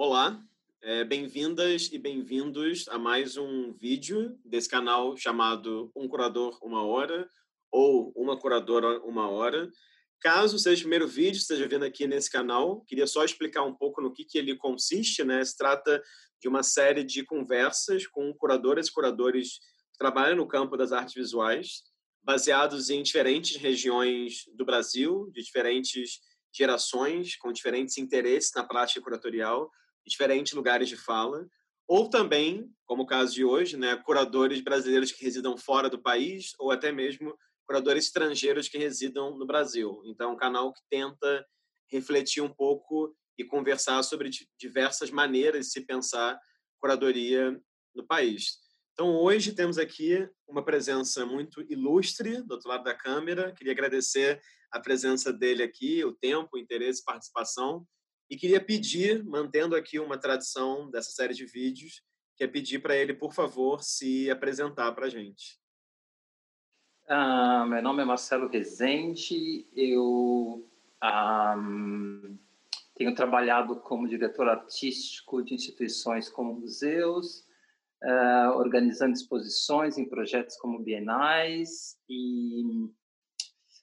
Olá, é, bem-vindas e bem-vindos a mais um vídeo desse canal chamado Um Curador Uma Hora ou Uma Curadora Uma Hora. Caso seja o primeiro vídeo, esteja vendo aqui nesse canal, queria só explicar um pouco no que, que ele consiste. Né? Se trata de uma série de conversas com curadoras e curadores que trabalham no campo das artes visuais, baseados em diferentes regiões do Brasil, de diferentes gerações, com diferentes interesses na prática curatorial, diferentes lugares de fala, ou também, como o caso de hoje, né, curadores brasileiros que residam fora do país, ou até mesmo curadores estrangeiros que residam no Brasil. Então, é um canal que tenta refletir um pouco e conversar sobre diversas maneiras de se pensar curadoria no país. Então, hoje temos aqui uma presença muito ilustre do outro lado da câmera. Queria agradecer a presença dele aqui, o tempo, o interesse, participação. E queria pedir, mantendo aqui uma tradição dessa série de vídeos, que é pedir para ele, por favor, se apresentar para a gente. Uh, meu nome é Marcelo Rezende, eu tenho trabalhado como diretor artístico de instituições como museus, uh, organizando exposições em projetos como bienais e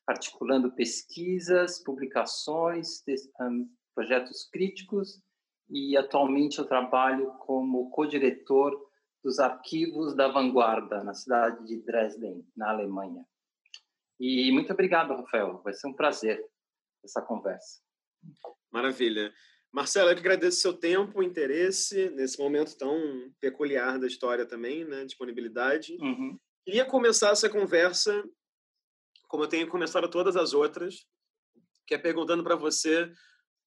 articulando pesquisas, publicações, projetos críticos e atualmente eu trabalho como co-diretor dos arquivos da vanguarda na cidade de Dresden, na Alemanha. E muito obrigado, Rafael. Vai ser um prazer essa conversa. Maravilha. Marcelo, eu que agradeço seu tempo, interesse nesse momento tão peculiar da história também, né? Disponibilidade. Uhum. Queria começar essa conversa, como eu tenho começado todas as outras, que é perguntando para você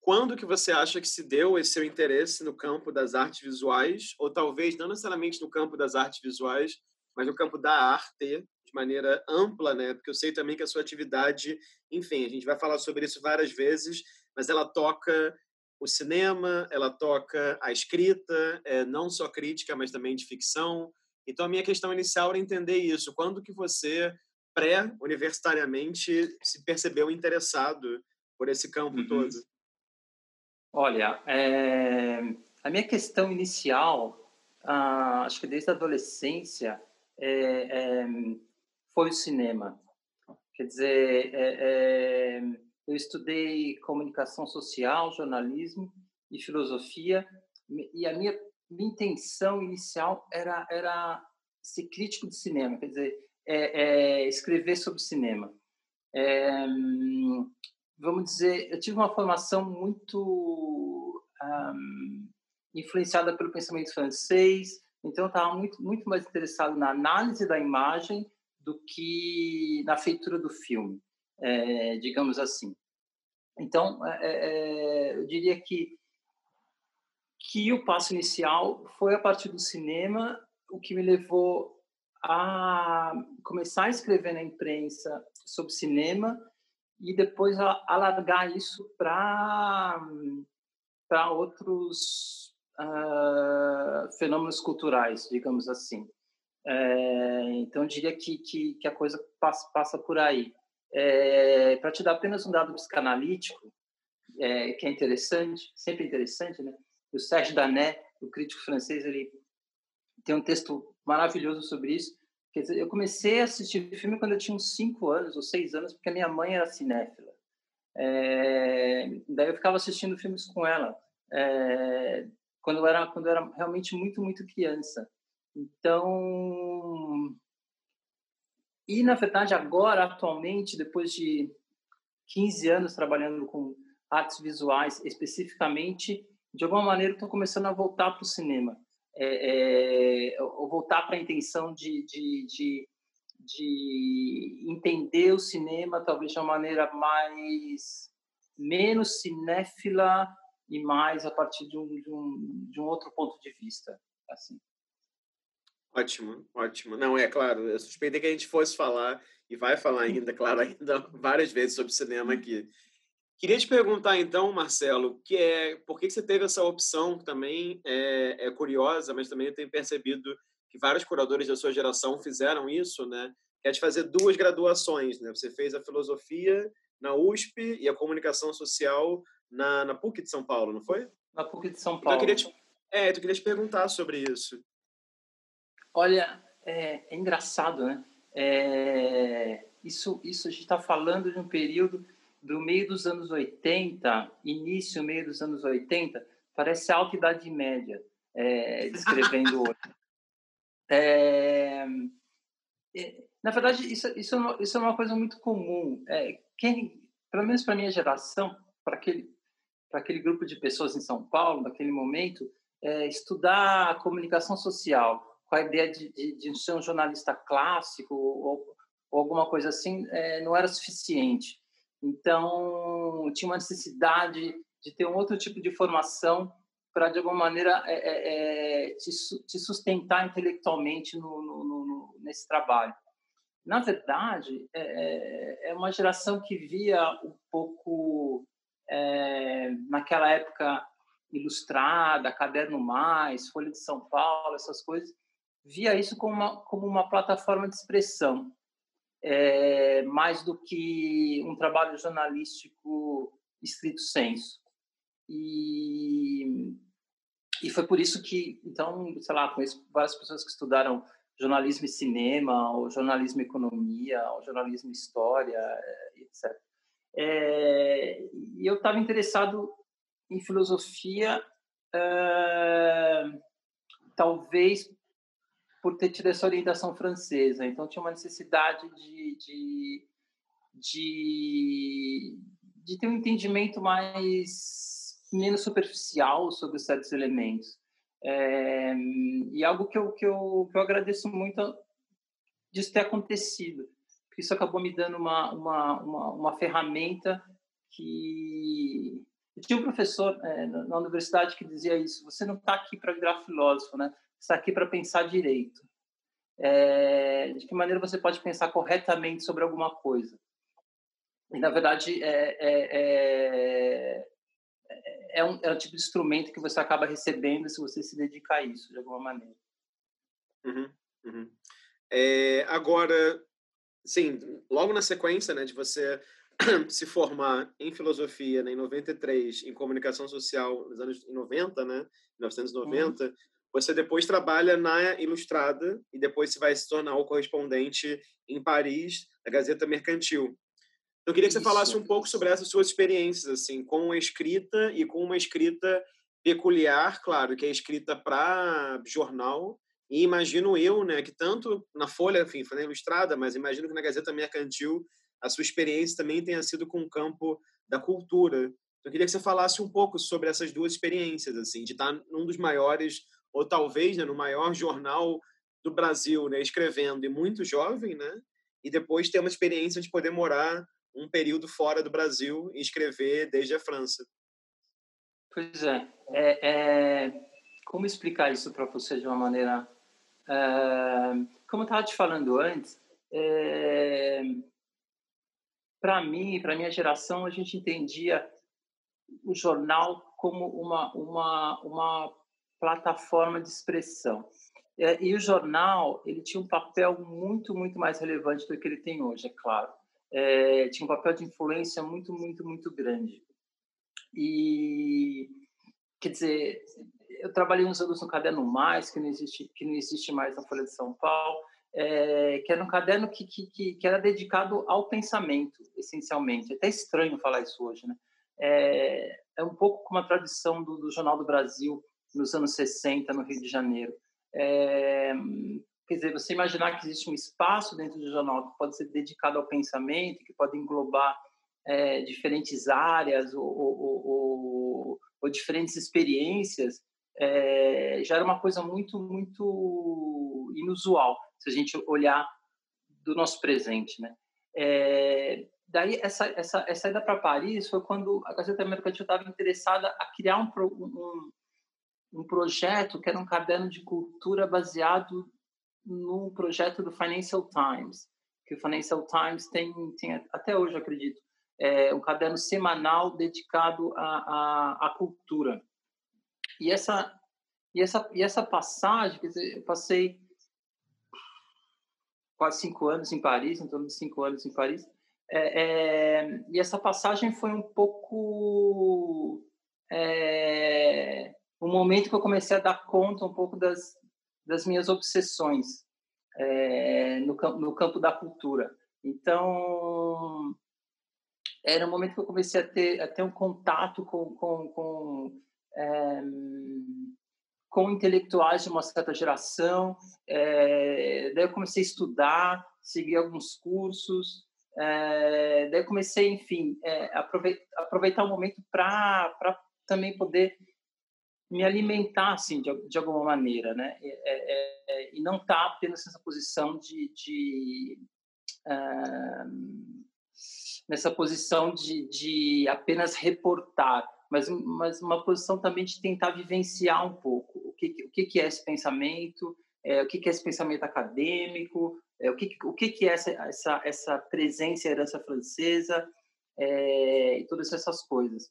quando que você acha que se deu esse seu interesse no campo das artes visuais, ou talvez não necessariamente no campo das artes visuais, mas no campo da arte de maneira ampla, né? Porque eu sei também que a sua atividade, enfim, a gente vai falar sobre isso várias vezes, mas ela toca o cinema, ela toca a escrita, é, não só crítica, mas também de ficção. Então a minha questão inicial era entender isso. Quando que você pré-universitariamente se percebeu interessado por esse campo uhum. todo? Olha, é, a minha questão inicial, ah, acho que desde a adolescência, é, é, foi o cinema. Quer dizer, é, é, eu estudei comunicação social, jornalismo e filosofia, e a minha, minha intenção inicial era, era ser crítico de cinema, quer dizer, é, escrever sobre cinema vamos dizer, eu tive uma formação muito um, influenciada pelo pensamento francês, então eu estava muito, muito mais interessado na análise da imagem do que na feitura do filme, é, digamos assim. Então, é, é, eu diria que que o passo inicial foi a partir do cinema, o que me levou a começar a escrever na imprensa sobre cinema e depois alargar isso para para outros uh, fenômenos culturais, digamos assim. É, então, eu diria que, que, que, a coisa passa, passa por aí. É, para te dar apenas um dado psicanalítico, é, que é interessante, sempre interessante, né? O Serge Danet, o crítico francês, ele tem um texto maravilhoso sobre isso, Quer dizer, eu comecei a assistir filme quando eu tinha uns 5 anos ou 6 anos, porque a minha mãe era cinéfila. É, daí eu ficava assistindo filmes com ela, é, quando, eu era, quando eu era realmente muito, muito criança. Então. E, na verdade, agora, atualmente, depois de 15 anos trabalhando com artes visuais especificamente, de alguma maneira estou começando a voltar para o cinema é, é, ou voltar para a intenção de, de, de, de, entender o cinema talvez de uma maneira mais menos cinéfila e mais a partir de um, de um, de um outro ponto de vista assim. Ótimo ótimo. Não é claro eu suspeitei que a gente fosse falar e vai falar ainda claro ainda várias vezes sobre cinema aqui Queria te perguntar, então, Marcelo, que é por que você teve essa opção, que também é, é, curiosa, mas também eu tenho percebido que vários curadores da sua geração fizeram isso, né? Que é de fazer duas graduações, né? Você fez a filosofia na USP e a comunicação social na, na PUC de São Paulo, não foi? na PUC de São Então, Paulo. eu queria te, é, eu queria te perguntar sobre isso. Olha, é, é engraçado, né? É, isso, isso a gente está falando de um período do meio dos anos 80, início, meio dos anos 80, parece alta idade média, é, descrevendo hoje. É, é, na verdade, isso, isso, é uma, isso é uma coisa muito comum. É, quem, pelo menos para a minha geração, para aquele, para aquele grupo de pessoas em São Paulo, naquele momento, é, estudar comunicação social com a ideia de, de, de ser um jornalista clássico ou, ou alguma coisa assim, é, não era suficiente. Então, tinha uma necessidade de ter um outro tipo de formação para, de alguma maneira, é, é, é te, te, sustentar intelectualmente no, no, no, nesse trabalho. Na verdade, é, é, é, uma geração que via um pouco, é, naquela época, ilustrada, Caderno Mais, Folha de São Paulo, essas coisas, via isso como uma, como uma plataforma de expressão é, mais do que um trabalho jornalístico estrito senso. E, e foi por isso que, então, sei lá, conheço várias pessoas que estudaram jornalismo e cinema, ou jornalismo e economia, ou jornalismo e história, é, etc. É, e eu estava interessado em filosofia, é, talvez por ter tido essa orientação francesa. Então, tinha uma necessidade de, de, de, de ter um entendimento mais menos superficial sobre certos elementos. É, e algo que eu, que, eu, que eu agradeço muito disso ter acontecido, porque isso acabou me dando uma, uma, uma, uma ferramenta que... Eu tinha um professor é, na universidade que dizia isso, você não está aqui para virar filósofo, né? Está aqui para pensar direito. É, de que maneira você pode pensar corretamente sobre alguma coisa? E, na verdade, é, é, é, é, um, é um tipo de instrumento que você acaba recebendo se você se dedicar a isso, de alguma maneira. Uhum, uhum. É, agora, sim, logo na sequência né, de você se formar em filosofia né, em 93, em comunicação social nos anos 90, né, 1990, uhum. Você depois trabalha na Ilustrada e depois você vai se tornar o correspondente em Paris da Gazeta Mercantil. Então, eu queria que você Isso. falasse um pouco sobre essas suas experiências, assim, com a escrita e com uma escrita peculiar, claro, que é escrita para jornal. E imagino eu, né, que tanto na Folha, enfim, foi na Ilustrada, mas imagino que na Gazeta Mercantil a sua experiência também tenha sido com o campo da cultura. Então, eu queria que você falasse um pouco sobre essas duas experiências, assim, de estar num dos maiores ou talvez né, no maior jornal do Brasil, né, escrevendo e muito jovem, né, e depois ter uma experiência de poder morar um período fora do Brasil e escrever desde a França. Pois é, é, é como explicar isso para você de uma maneira, é, como eu estava te falando antes, é, para mim, para minha geração, a gente entendia o jornal como uma uma uma plataforma de expressão. É, e o jornal, ele tinha um papel muito, muito mais relevante do que ele tem hoje, é claro. É, tinha um papel de influência muito, muito, muito grande. E, quer dizer, eu trabalhei uns anos no Caderno Mais, que não existe, que não existe mais na Folha de São Paulo, é, que era um caderno que, que, que, era dedicado ao pensamento, essencialmente. É até estranho falar isso hoje, né? É, é um pouco como a tradição do, do Jornal do Brasil, nos anos 60 no Rio de Janeiro. É, quer dizer, você imaginar que existe um espaço dentro do jornal que pode ser dedicado ao pensamento, que pode englobar é, diferentes áreas ou, ou, ou, ou diferentes experiências, é, já era uma coisa muito, muito inusual, se a gente olhar do nosso presente, né? É, daí essa essa essa ida para Paris foi quando a Gazeta Mercantil estava interessada a criar um, um, um projeto que era um caderno de cultura baseado no projeto do Financial Times, que o Financial Times tem, tem até hoje, acredito, é um caderno semanal dedicado à, à, à cultura. E essa, e, essa, e essa passagem, quer dizer, eu passei quase cinco anos em Paris, em torno de cinco anos em Paris, é, é, e essa passagem foi um pouco é, o momento que eu comecei a dar conta um pouco das, das minhas obsessões é, no, no campo da cultura. Então, era um momento que eu comecei a ter, a ter um contato com, com, com, é, com intelectuais de uma certa geração. É, daí eu comecei a estudar, seguir alguns cursos. É, daí eu comecei, enfim, é, aproveitar, aproveitar o momento para também poder me alimentar, assim, de, de alguma maneira, né? É, é, é e não estar tá apenas nessa posição de, de uh, nessa posição de, de apenas reportar, mas, mas uma posição também de tentar vivenciar um pouco o que, o que é esse pensamento, é, o que é esse pensamento acadêmico, é, o que, o que é essa, essa, essa presença e herança francesa, é, e todas essas coisas.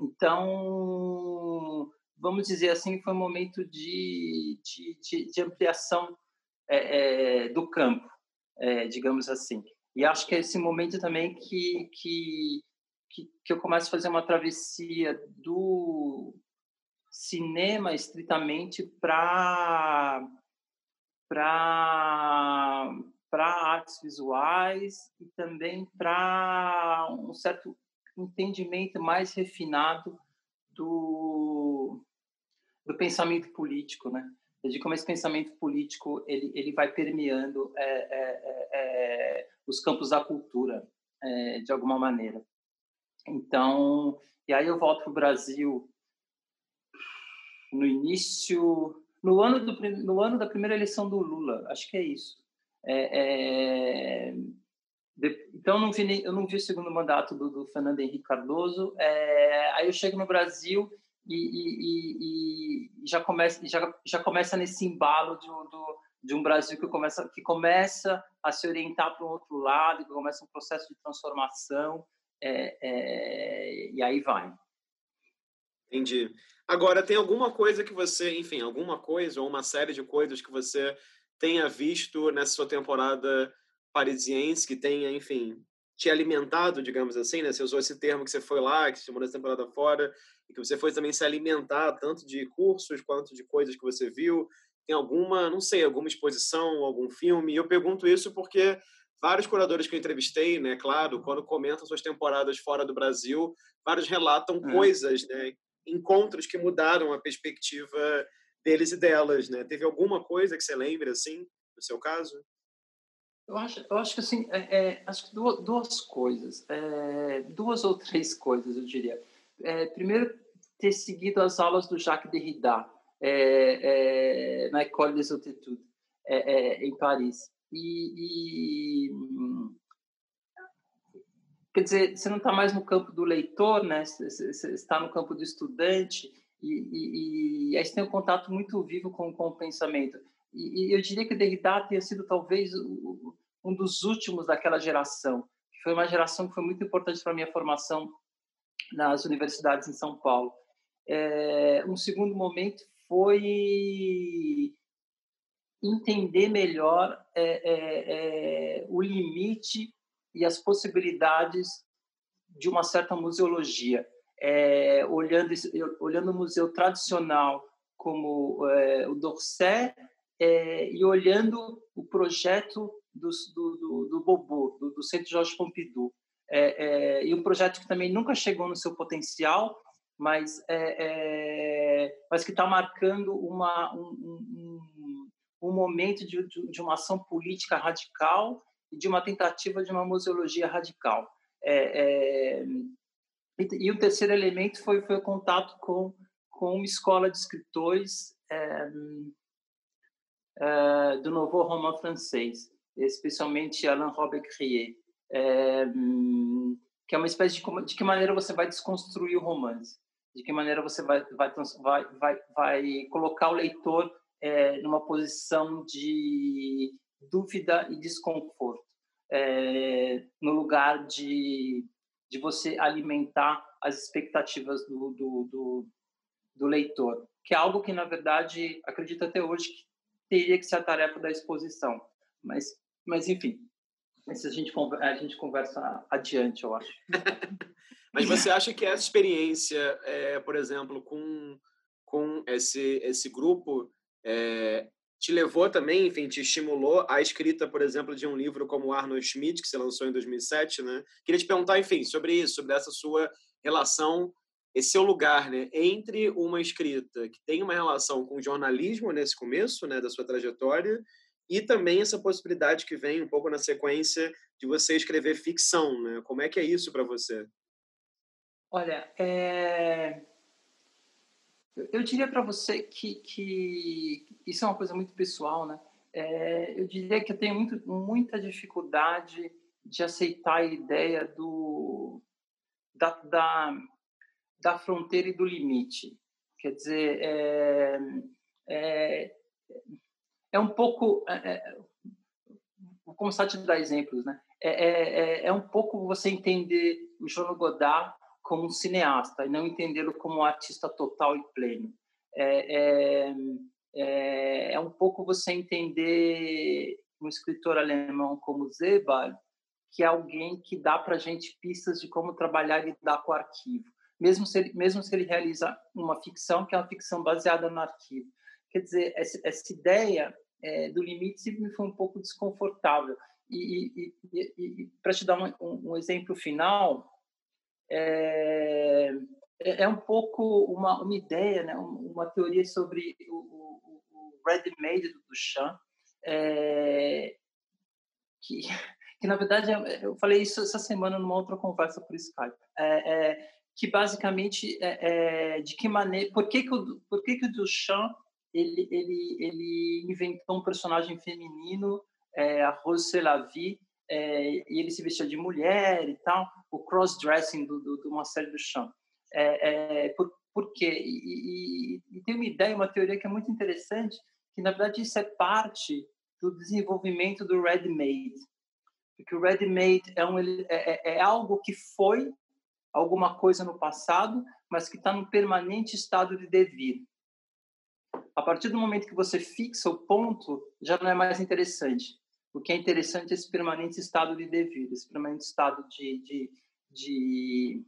Então, vamos dizer assim, foi um momento de, de, de, ampliação é, é, do campo, é, digamos assim. E acho que é esse momento também que, que, que, que eu começo a fazer uma travessia do cinema estritamente para para para artes visuais e também para um certo entendimento mais refinado do, do pensamento político, né? De como esse pensamento político ele, ele vai permeando é, é, é, é os campos da cultura, é, de alguma maneira. Então, e aí eu volto para o Brasil no início, no ano, do, no ano da primeira eleição do Lula, acho que é isso. É, de, então, não, vi, eu não vi o segundo mandato do, do Fernando Henrique Cardoso. Aí eu chego no Brasil e, e, e, já, começa, já, já começa nesse embalo de, do, de um Brasil que começa, que começa a se orientar para um outro lado, que começa um processo de transformação, é, é, e aí vai. Entendi. Agora, tem alguma coisa que você, enfim, alguma coisa ou uma série de coisas que você tenha visto nessa sua temporada parisiense, que tenha, enfim, te alimentado, digamos assim, né? Você usou esse termo que você foi lá, que você chamou nessa temporada fora, e que você foi também se alimentar tanto de cursos quanto de coisas que você viu. Tem alguma, não sei, alguma exposição, algum filme? E eu pergunto isso porque vários curadores que eu entrevistei, né, claro, quando comentam suas temporadas fora do Brasil, vários relatam é. coisas, né, encontros que mudaram a perspectiva deles e delas, né? Teve alguma coisa que você lembre assim, no seu caso? Eu acho, eu acho que assim, é, é, acho que duas, duas coisas, é, duas ou três coisas, eu diria. É, primeiro, ter seguido as aulas do Jacques Derrida é, é, na École des Hautes em Paris. E, e, quer dizer, você não está mais no campo do leitor, né? Você, você está no campo do estudante e, e, e aí você tem um contato muito vivo com, com o pensamento. E, eu diria que Derrida tenha sido talvez um dos últimos daquela geração, que foi uma geração que foi muito importante para a minha formação nas universidades em São Paulo. É, um segundo momento foi entender melhor é, é, é, o limite e as possibilidades de uma certa museologia. É, olhando, olhando o museu tradicional como é, o Dorset é, e olhando o projeto do, do, do Bobo, do, do, Centro Jorge Pompidou. É, é, e um projeto que também nunca chegou no seu potencial, mas, é, é, mas que está marcando uma, um, um, um momento de, de, uma ação política radical e de uma tentativa de uma museologia radical. É, e, e, o terceiro elemento foi, foi o contato com, com uma escola de escritores uh, do novo roman francês, especialmente Alain Robert Crier, é, que é uma espécie de, de que maneira você vai desconstruir o romance, de que maneira você vai, vai, vai, vai, vai colocar o leitor é, numa posição de dúvida e desconforto, é, no lugar de, de você alimentar as expectativas do, do, do, do leitor, que é algo que, na verdade, acredito até hoje que teria que ser a tarefa da exposição. Mas, mas enfim, isso a gente, a gente conversa adiante, eu acho. mas você acha que essa experiência, é, por exemplo, com, com esse esse grupo é, te levou também, enfim, te estimulou a escrita, por exemplo, de um livro como Arnold Schmidt, que você lançou em 2007, né? Queria te perguntar, enfim, sobre isso, sobre essa sua relação, esse seu lugar, né, entre uma escrita que tem uma relação com o jornalismo nesse começo, né, da sua trajetória, e também essa possibilidade que vem um pouco na sequência de você escrever ficção, né? Como é que é isso para você? Olha, é... eu diria para você que, que isso é uma coisa muito pessoal, né? É... eu diria que eu tenho muito, muita dificuldade de aceitar a ideia do da, da, da fronteira e do limite. Quer dizer, é, é, é um pouco. É, é vou começar a te dar exemplos, né? É, é, é, é um pouco você entender o João Godard como um cineasta e não entendê-lo como um artista total e pleno. É, é, é, é um pouco você entender um escritor alemão como Sebald, que é alguém que dá para a gente pistas de como trabalhar e lidar com o arquivo, mesmo se ele, mesmo se ele realiza uma ficção que é uma ficção baseada no arquivo. Quer dizer, essa, essa ideia é, do limite sempre me foi um pouco desconfortável. E, e, e, e para te dar um, um, exemplo final, é, é, é um pouco uma, uma ideia, né, uma teoria sobre o, o, o ready-made do Duchamp, é, que, que na verdade eu falei isso essa semana numa outra conversa por Skype, é, é, que basicamente é, de que maneira, por que que o, por que que o Duchamp ele, ele, ele inventou um personagem feminino, é, a Rose Selavie, é, e ele se vestia de mulher e tal, o cross-dressing do, do, do chão. É, é, por, por quê? E, e, e, tem uma ideia, uma teoria que é muito interessante, que na verdade isso é parte do desenvolvimento do ready-made. Porque o ready-made é, um, é, é, é algo que foi alguma coisa no passado, mas que está num permanente estado de devir a partir do momento que você fixa o ponto, já não é mais interessante. O que é interessante é esse permanente estado de devido, esse permanente estado de, de, de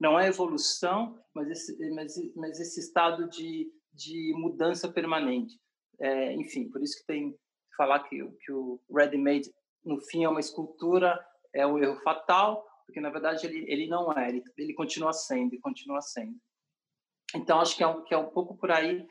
não é evolução, mas esse, mas, mas esse estado de, de mudança permanente. É, enfim, por isso que tem que falar que, que o ready-made, no fim, é uma escultura, é um erro fatal, porque, na verdade, ele, ele não é, ele, ele continua sendo, e continua sendo. Então, acho que é um, que é um pouco por aí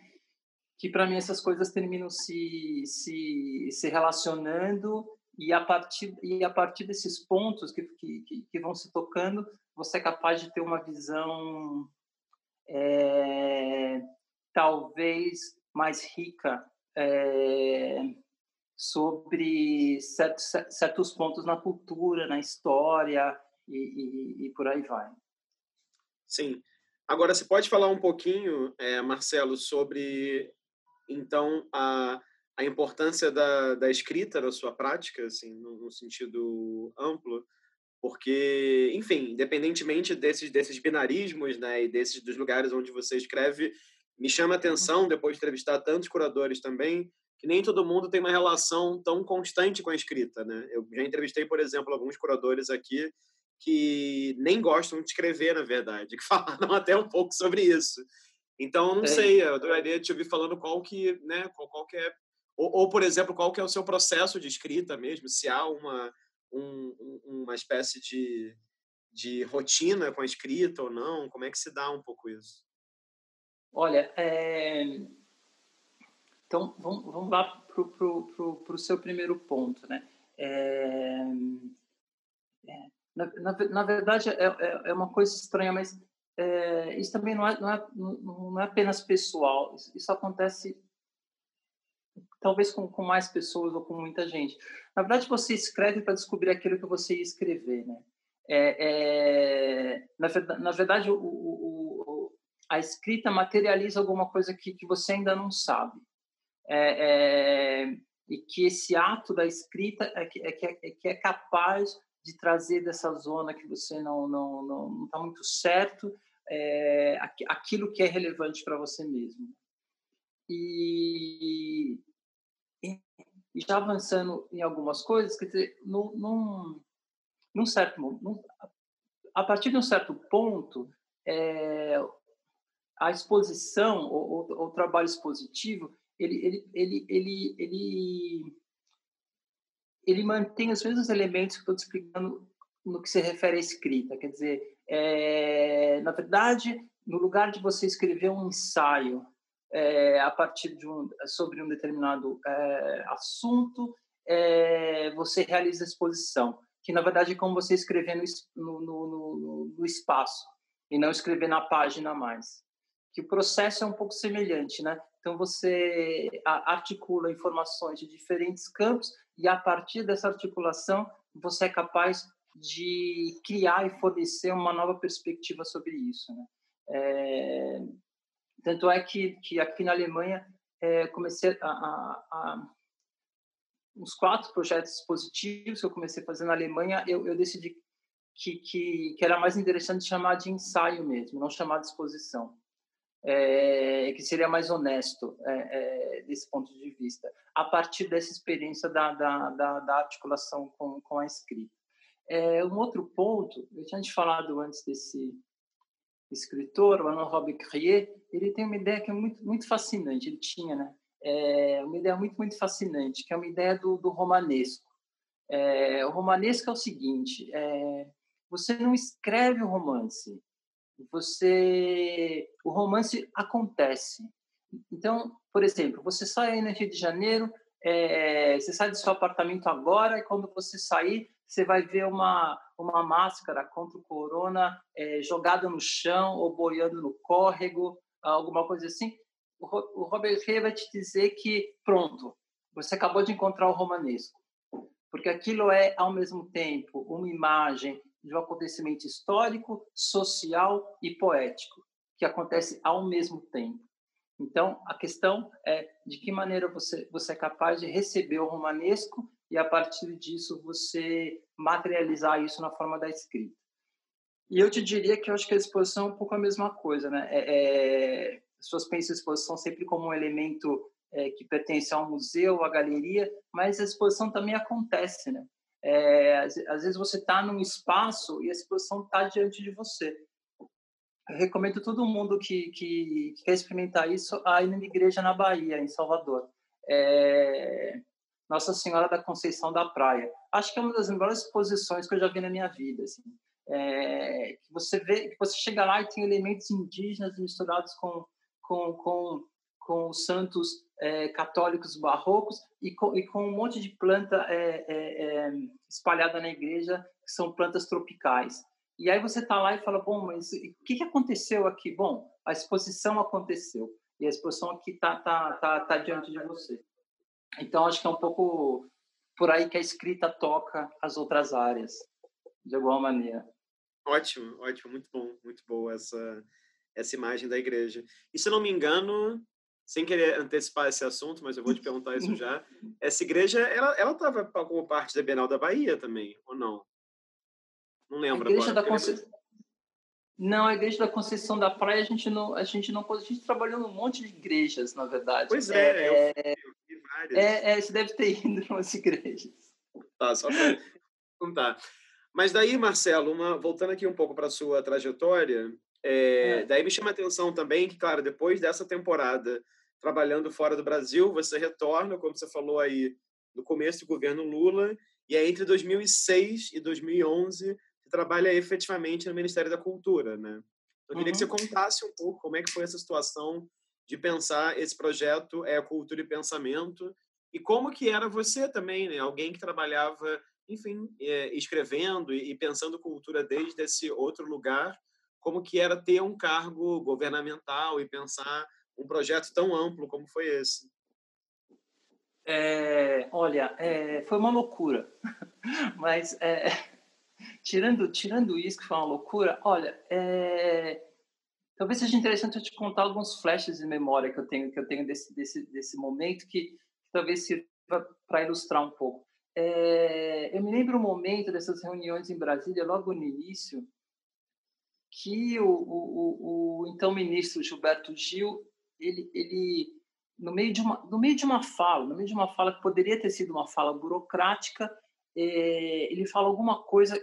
que para mim essas coisas terminam se, se, se relacionando e a partir e a partir desses pontos que, que, que vão se tocando você é capaz de ter uma visão é, talvez mais rica é, sobre certos, certos pontos na cultura na história e, e, e, por aí vai. Sim. Agora você pode falar um pouquinho é, Marcelo sobre então a, a importância da, da escrita na sua prática, assim, no, no sentido amplo, porque, enfim, independentemente desses, desses binarismos, né, e desses dos lugares onde você escreve, me chama a atenção, depois de entrevistar tantos curadores também, que nem todo mundo tem uma relação tão constante com a escrita, né? Eu já entrevistei, por exemplo, alguns curadores aqui que nem gostam de escrever, na verdade, que falaram até um pouco sobre isso. Então, não é. sei, eu adoraria te ouvir falando qual que, né, qual, qual que é, ou, ou, por exemplo, qual que é o seu processo de escrita mesmo, se há uma, um, uma espécie de, de rotina com a escrita ou não, como é que se dá um pouco isso? Olha, é... então vamos, vamos lá para o seu primeiro ponto, né? É... É... Na, na, na, verdade, é, é, é uma coisa estranha, mas é, isso também não é, não, é, não é apenas pessoal, isso, isso acontece talvez com, com, mais pessoas ou com muita gente. Na verdade, você escreve para descobrir aquilo que você ia escrever, né? É, é, na, na, verdade, o, o, o, a escrita materializa alguma coisa que, que você ainda não sabe. É, é e que esse ato da escrita é que é, que é, que é capaz de trazer dessa zona que você não não não está muito certo é, aquilo que é relevante para você mesmo. E, e, já avançando em algumas coisas quer dizer num, num, num certo num, a partir de um certo ponto é, a exposição, o, o trabalho expositivo, ele, ele, ele, ele, ele, ele mantém os mesmos elementos que estou te explicando no que se refere à escrita. Quer dizer, é, na verdade, no lugar de você escrever um ensaio é, a partir de um, sobre um determinado é, assunto, você realiza a exposição, que na verdade é como você escrever no, no, no, no espaço e não escrever na página mais. Que o processo é um pouco semelhante, né? Então você articula informações de diferentes campos e a partir dessa articulação você é capaz de criar e fornecer uma nova perspectiva sobre isso, né? É, tanto é que, que aqui na Alemanha é, comecei a, a, a, uns quatro projetos positivos que eu comecei a fazer na Alemanha, eu, eu decidi que, que, que, era mais interessante chamar de ensaio mesmo, não chamar de exposição. É, que seria mais honesto é, é, desse ponto de vista, a partir dessa experiência da, da, da, da articulação com, com a escrita. É, um outro ponto, eu tinha te falado antes desse, escritor, o Arnaud Robbe-Crier, ele tem uma ideia que é muito, muito fascinante. Ele tinha, né? É uma ideia muito, muito fascinante, que é uma ideia do, do romanesco. É, o romanesco é o seguinte: é, você não escreve o romance, você, o romance acontece. Então, por exemplo, você sai no Rio de Janeiro, é, você sai do seu apartamento agora e quando você sair, você vai ver uma, uma máscara contra o corona é, jogada no chão ou boiando no córrego, alguma coisa assim. O, o Robert Rey vai te dizer que, pronto, você acabou de encontrar o romanesco. Porque aquilo é, ao mesmo tempo, uma imagem de um acontecimento histórico, social e poético, que acontece ao mesmo tempo. Então, a questão é de que maneira você, você é capaz de receber o romanesco e a partir disso você materializar isso na forma da escrita. E eu te diria que eu acho que a exposição é um pouco a mesma coisa, né? É, é, as pessoas pensam a exposição sempre como um elemento é, que pertence ao museu, à galeria, mas a exposição também acontece, né? É, às, às, vezes você está num espaço e a exposição está diante de você. Eu recomendo todo mundo que, que, que, quer experimentar isso a ir numa igreja na Bahia, em Salvador. É, nossa Senhora da Conceição da Praia. Acho que é uma das melhores exposições que eu já vi na minha vida. Assim. É, que você vê, que você chega lá e tem elementos indígenas misturados com com, com, com os santos é, católicos barrocos e com, e com um monte de planta é, é, é espalhada na igreja que são plantas tropicais. E aí você está lá e fala, bom, mas o que, que aconteceu aqui? Bom, a exposição aconteceu e a exposição aqui está tá, tá, tá diante de você. Então, acho que é um pouco por aí que a escrita toca as outras áreas, de alguma maneira. Ótimo, ótimo, muito bom, muito boa essa, essa imagem da igreja. E se não me engano, sem querer antecipar esse assunto, mas eu vou te perguntar isso já, essa igreja, ela estava como parte da Bienal da Bahia também, ou não? Não lembro a igreja agora. Da Conce... Não, a igreja da Conceição da Praia a gente não, a gente não, a gente trabalhou num monte de igrejas, na verdade. Pois é, é, é várias. É, é, você deve ter ido em umas igrejas. Tá, só para contar. Mas daí, Marcelo, uma, voltando aqui um pouco para a sua trajetória, é, é. daí me chama a atenção também que, claro, depois dessa temporada trabalhando fora do Brasil, você retorna, como você falou aí, no começo do governo Lula, e aí entre 2006 e 2011 você trabalha efetivamente no Ministério da Cultura, né? Eu queria uhum. que você uhum. contasse um pouco como é que foi essa situação de pensar esse projeto é cultura e pensamento e como que era você também, né? Alguém que trabalhava, enfim, é, escrevendo e, e pensando cultura desde esse outro lugar, como que era ter um cargo governamental e pensar um projeto tão amplo como foi esse? É, olha, é, foi uma loucura, mas é, tirando tirando isso que foi uma loucura, olha, é, Talvez seja interessante eu te contar alguns flashes de memória que eu tenho que eu tenho desse desse desse momento que, talvez sirva para ilustrar um pouco. É, eu me lembro um momento dessas reuniões em Brasília, logo no início, que o, o, o, o então ministro Gilberto Gil, ele, ele no meio de uma no meio de uma fala, no meio de uma fala que poderia ter sido uma fala burocrática, é, ele fala alguma coisa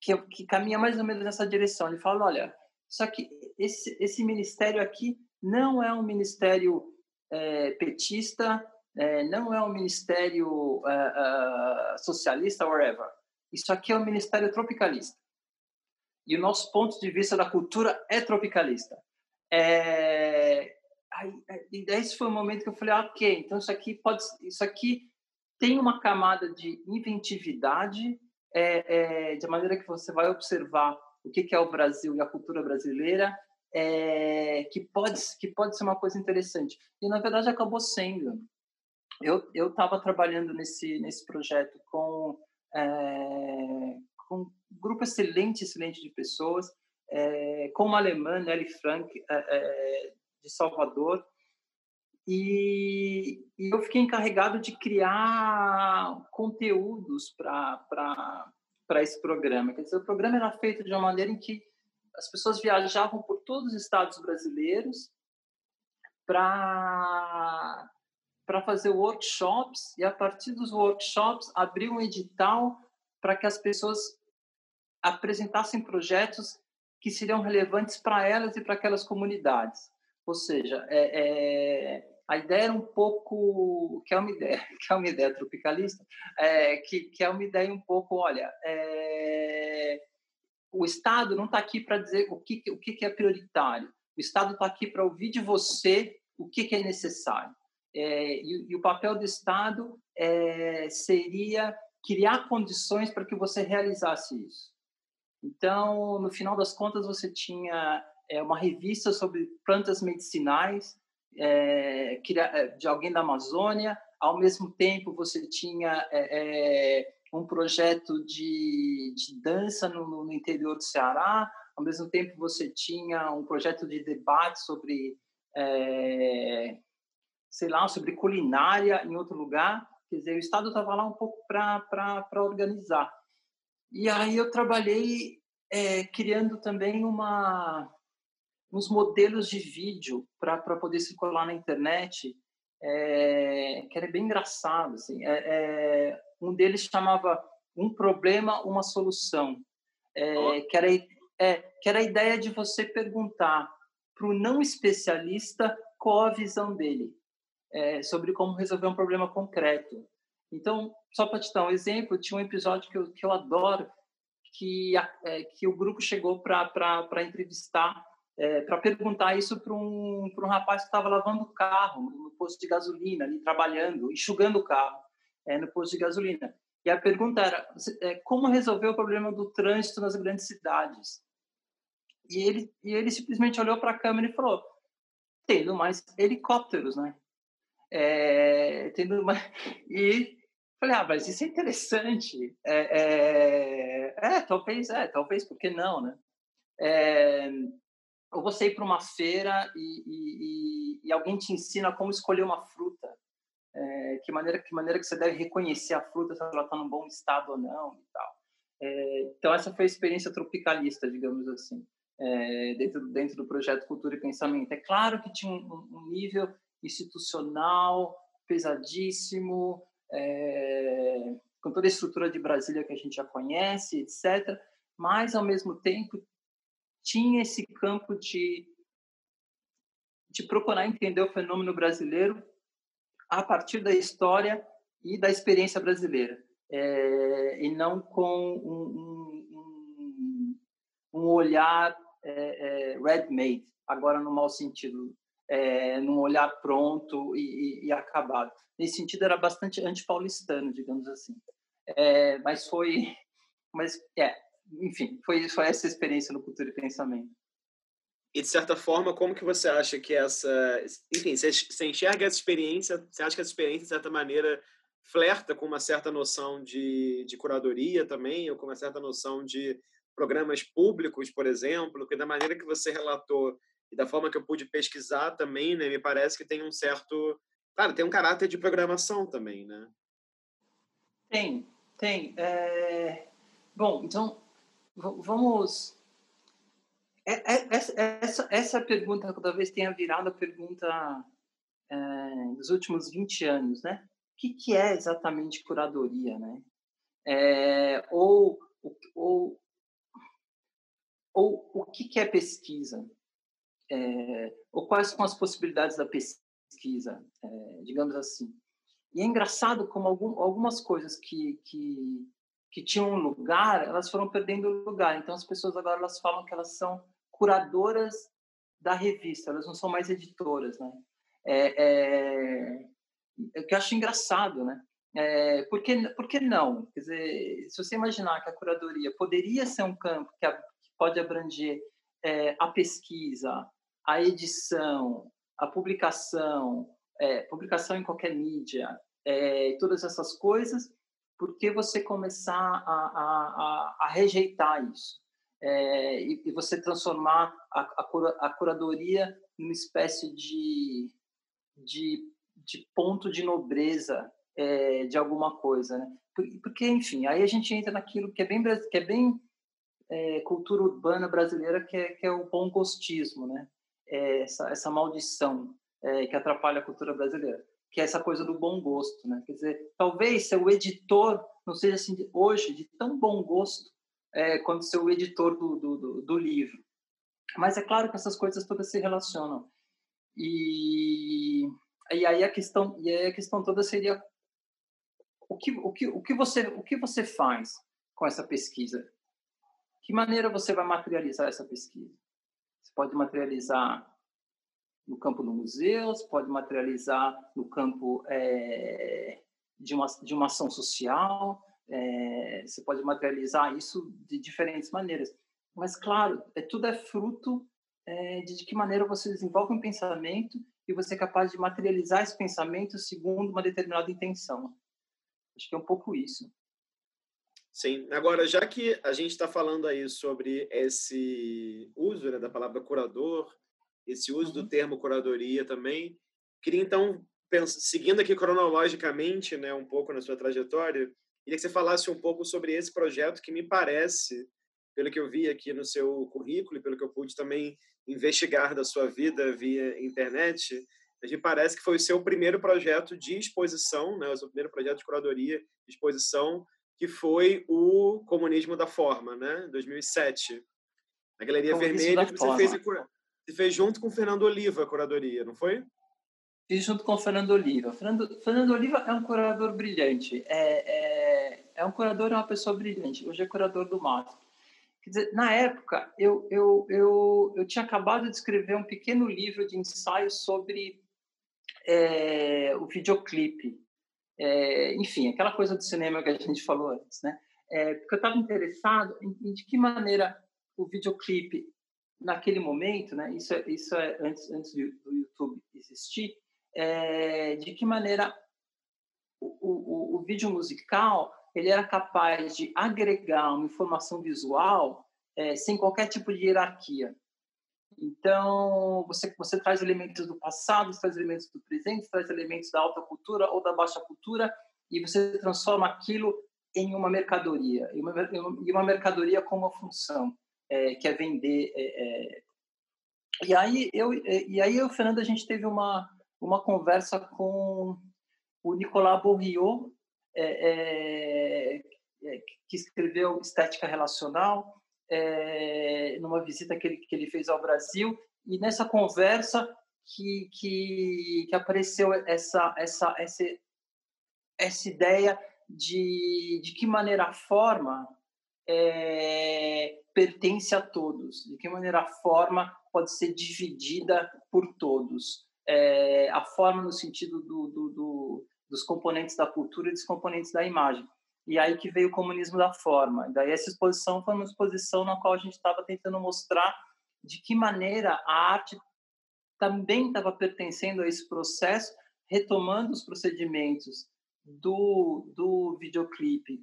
que, que caminha mais ou menos nessa direção. Ele fala, olha, Só que esse, esse ministério aqui não é um ministério é, petista, é, não é um ministério é, é, socialista, whatever. Isso aqui é um ministério tropicalista. E o nosso ponto de vista da cultura é tropicalista. É, aí, esse foi o momento que eu falei, ok, então isso aqui pode, isso aqui tem uma camada de inventividade, é, é, de maneira que você vai observar o que é o Brasil e a cultura brasileira, é, que pode que pode ser uma coisa interessante. E na verdade acabou sendo. Eu eu estava trabalhando nesse nesse projeto com é, com um grupo excelente excelente de pessoas, é, com uma alemã Nelly Frank é, é, de Salvador e, e, eu fiquei encarregado de criar conteúdos para esse programa. Quer dizer, o programa era feito de uma maneira em que as pessoas viajavam por todos os estados brasileiros para para fazer workshops e a partir dos workshops abrir um edital para que as pessoas apresentassem projetos que seriam relevantes para elas e para aquelas comunidades. Ou seja, é, é, a ideia era um pouco que é uma ideia que é uma ideia tropicalista, é, que, que é uma ideia um pouco, olha, é, o Estado não está aqui para dizer o que, o que é prioritário. O Estado está aqui para ouvir de você o que, que é necessário. É, e, e, o papel do Estado é, seria criar condições para que você realizasse isso. Então, no final das contas, você tinha é, uma revista sobre plantas medicinais é, de alguém da Amazônia. Ao mesmo tempo, você tinha é, um projeto de, de dança no, no, interior do Ceará. Ao mesmo tempo, você tinha um projeto de debate sobre, sei lá, sobre culinária em outro lugar. Quer dizer, o Estado estava lá um pouco para organizar. E aí eu trabalhei é, criando também uma uns modelos de vídeo para poder circular na internet, é, que era bem engraçado. Assim. É, um deles chamava Um Problema, Uma Solução, é, que, era, é, que era a ideia de você perguntar para o não especialista qual a visão dele sobre como resolver um problema concreto. Então, só para te dar um exemplo, tinha um episódio que eu, que eu adoro, que, é, que o grupo chegou para entrevistar é, para perguntar isso para um, um rapaz que estava lavando o carro no posto de gasolina, ali trabalhando, enxugando o carro é, no posto de gasolina. E a pergunta era é, como resolver o problema do trânsito nas grandes cidades. E ele, e ele simplesmente olhou para a câmera e falou: tendo mais helicópteros, né? É, tendo mais... E falei: ah, mas isso é interessante. É, é, é talvez, é, talvez, por que não, né? É, ou você ir para uma feira e, e, e, alguém te ensina como escolher uma fruta, é, que maneira que maneira que você deve reconhecer a fruta se ela está num bom estado ou não e tal. É, então essa foi a experiência tropicalista, digamos assim, dentro dentro do projeto Cultura e Pensamento. É claro que tinha um, um nível institucional pesadíssimo, é, com toda a estrutura de Brasília que a gente já conhece, etc. Mas ao mesmo tempo tinha esse campo de, de procurar entender o fenômeno brasileiro a partir da história e da experiência brasileira, é, e não com um, um, um olhar é, é, ready-made, agora no mau sentido, é, num olhar pronto e, e, e, acabado. Nesse sentido, era bastante antipaulistano, digamos assim. É, mas foi, mas é, enfim, foi, foi essa experiência no Cultura e Pensamento. E, de certa forma, como que você acha que essa... Enfim, você, você enxerga essa experiência, você acha que essa experiência, de certa maneira, flerta com uma certa noção de, de curadoria também, ou com uma certa noção de programas públicos, por exemplo, que da maneira que você relatou e da forma que eu pude pesquisar também, né, me parece que tem um certo... Claro, tem um caráter de programação também, né? Tem, tem. É... Bom, então, vamos. É, é, essa, essa pergunta talvez tenha virado a pergunta é, dos últimos 20 anos, né? O que, que é exatamente curadoria, né? É, ou, ou ou o que, que é pesquisa, é, ou quais são as possibilidades da pesquisa, é, digamos assim. E é engraçado como algum, algumas coisas que, que, que tinham lugar, elas foram perdendo lugar. Então, as pessoas agora elas falam que elas são curadoras da revista, elas não são mais editoras, né? É, é, é que eu acho engraçado, né? É, por, que, por que não? Quer dizer, se você imaginar que a curadoria poderia ser um campo que, a, que pode abranger é, a pesquisa, a edição, a publicação, é, publicação em qualquer mídia, é, todas essas coisas, por que você começar a, a, a, a rejeitar isso? É, e, e, você transformar a, a, curadoria numa espécie de, de, de ponto de nobreza é, de alguma coisa, né? Porque, enfim, aí a gente entra naquilo que é bem, que é bem é, cultura urbana brasileira, que é, que é o bom gostismo, né? É essa, essa maldição é, que atrapalha a cultura brasileira, que é essa coisa do bom gosto, né? Quer dizer, talvez seu editor não seja assim de, hoje de tão bom gosto é, quanto seu editor do, do, do, do livro. Mas é claro que essas coisas todas se relacionam. E, e aí a questão e aí a questão toda seria o que, o que, o que, você, o que você faz com essa pesquisa? Que maneira você vai materializar essa pesquisa? Você pode materializar no campo do museu, você pode materializar no campo é, de, uma, de uma ação social, é, você pode materializar isso de diferentes maneiras. Mas, claro, é, tudo é fruto é, de, de que maneira você desenvolve um pensamento e você é capaz de materializar esse pensamento segundo uma determinada intenção. Acho que é um pouco isso. Sim. Agora, já que a gente está falando aí sobre esse uso né, da palavra curador, esse uso uhum. do termo curadoria também, queria então, seguindo aqui cronologicamente, né, um pouco na sua trajetória, queria que você falasse um pouco sobre esse projeto que me parece, pelo que eu vi aqui no seu currículo e pelo que eu pude também investigar da sua vida via internet, gente parece que foi o seu primeiro projeto de exposição, né, o seu primeiro projeto de curadoria de exposição, que foi o Comunismo da Forma, né, 2007. Na Galeria Comunismo Vermelha, que você fez, você fez junto com o Fernando Oliva a curadoria, não foi? Fiz junto com o Fernando Oliva. Fernando, Fernando Oliva é um curador brilhante. É, é, é um curador, é uma pessoa brilhante. Hoje é curador do MASP. Quer dizer, na época, eu, eu, eu, eu tinha acabado de escrever um pequeno livro de ensaios sobre é, o videoclipe, é, enfim, aquela coisa do cinema que a gente falou antes, né? É, porque eu estava interessado em, em, de que maneira o videoclipe naquele momento, né? Isso é, isso é antes antes do YouTube existir, é, de que maneira o, o, o, vídeo musical ele era capaz de agregar uma informação visual é, sem qualquer tipo de hierarquia. Então, você, você traz elementos do passado, traz elementos do presente, traz elementos da alta cultura ou da baixa cultura, e você transforma aquilo em uma mercadoria, e uma, uma mercadoria com uma função, é, que é vender. É, é. E aí eu e aí eu, Fernando, a gente teve uma uma conversa com o Nicolas Bourriot, é, é, é, que escreveu Estética Relacional, é, numa visita que ele, que ele fez ao Brasil, e nessa conversa que, que, que apareceu essa, essa, essa, essa ideia de, de que maneira a forma é, pertence a todos, de que maneira a forma pode ser dividida por todos. É, a forma no sentido do, do, do, dos componentes da cultura e dos componentes da imagem. E aí que veio o comunismo da forma. Daí essa exposição foi uma exposição na qual a gente estava tentando mostrar de que maneira a arte também estava pertencendo a esse processo, retomando os procedimentos do, do videoclipe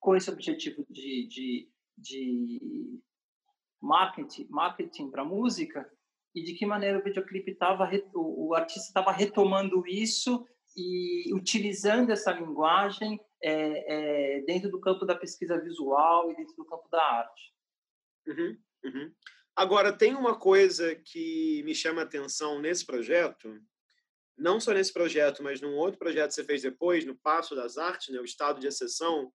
com esse objetivo de, de, de marketing, marketing para música e de que maneira o videoclipe estava, o, artista estava retomando isso e utilizando essa linguagem é, é, dentro do campo da pesquisa visual e dentro do campo da arte. Uhum, uhum. Agora, tem uma coisa que me chama a atenção nesse projeto, não só nesse projeto, mas num outro projeto que você fez depois, no Passo das Artes, né, o Estado de Exceção,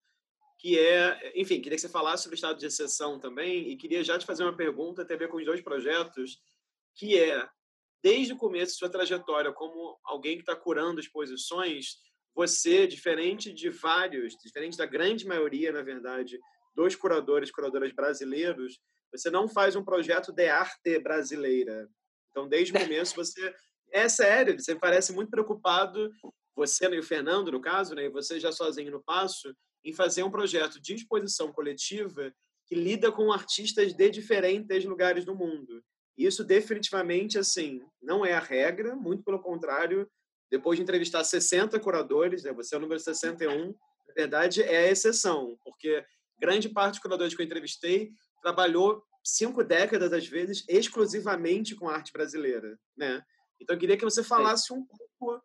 que é, enfim, queria que você falasse sobre o estado de exceção também e queria já te fazer uma pergunta, tem a ver com os dois projetos, que é, desde o começo da sua trajetória como alguém que está curando exposições, você, diferente de vários, diferente da grande maioria, na verdade, dos curadores e curadoras brasileiros, você não faz um projeto de arte brasileira. Então, desde o começo, você... É sério, você parece muito preocupado, você e o Fernando, no caso, né, e você já sozinho no Passo, em fazer um projeto de exposição coletiva que lida com artistas de diferentes lugares do mundo. Isso definitivamente assim não é a regra, muito pelo contrário. Depois de entrevistar 60 curadores, né, você é o número 61, na verdade é a exceção, porque grande parte dos curadores que eu entrevistei trabalhou cinco décadas às vezes exclusivamente com arte brasileira, né? Então eu queria que você falasse um pouco,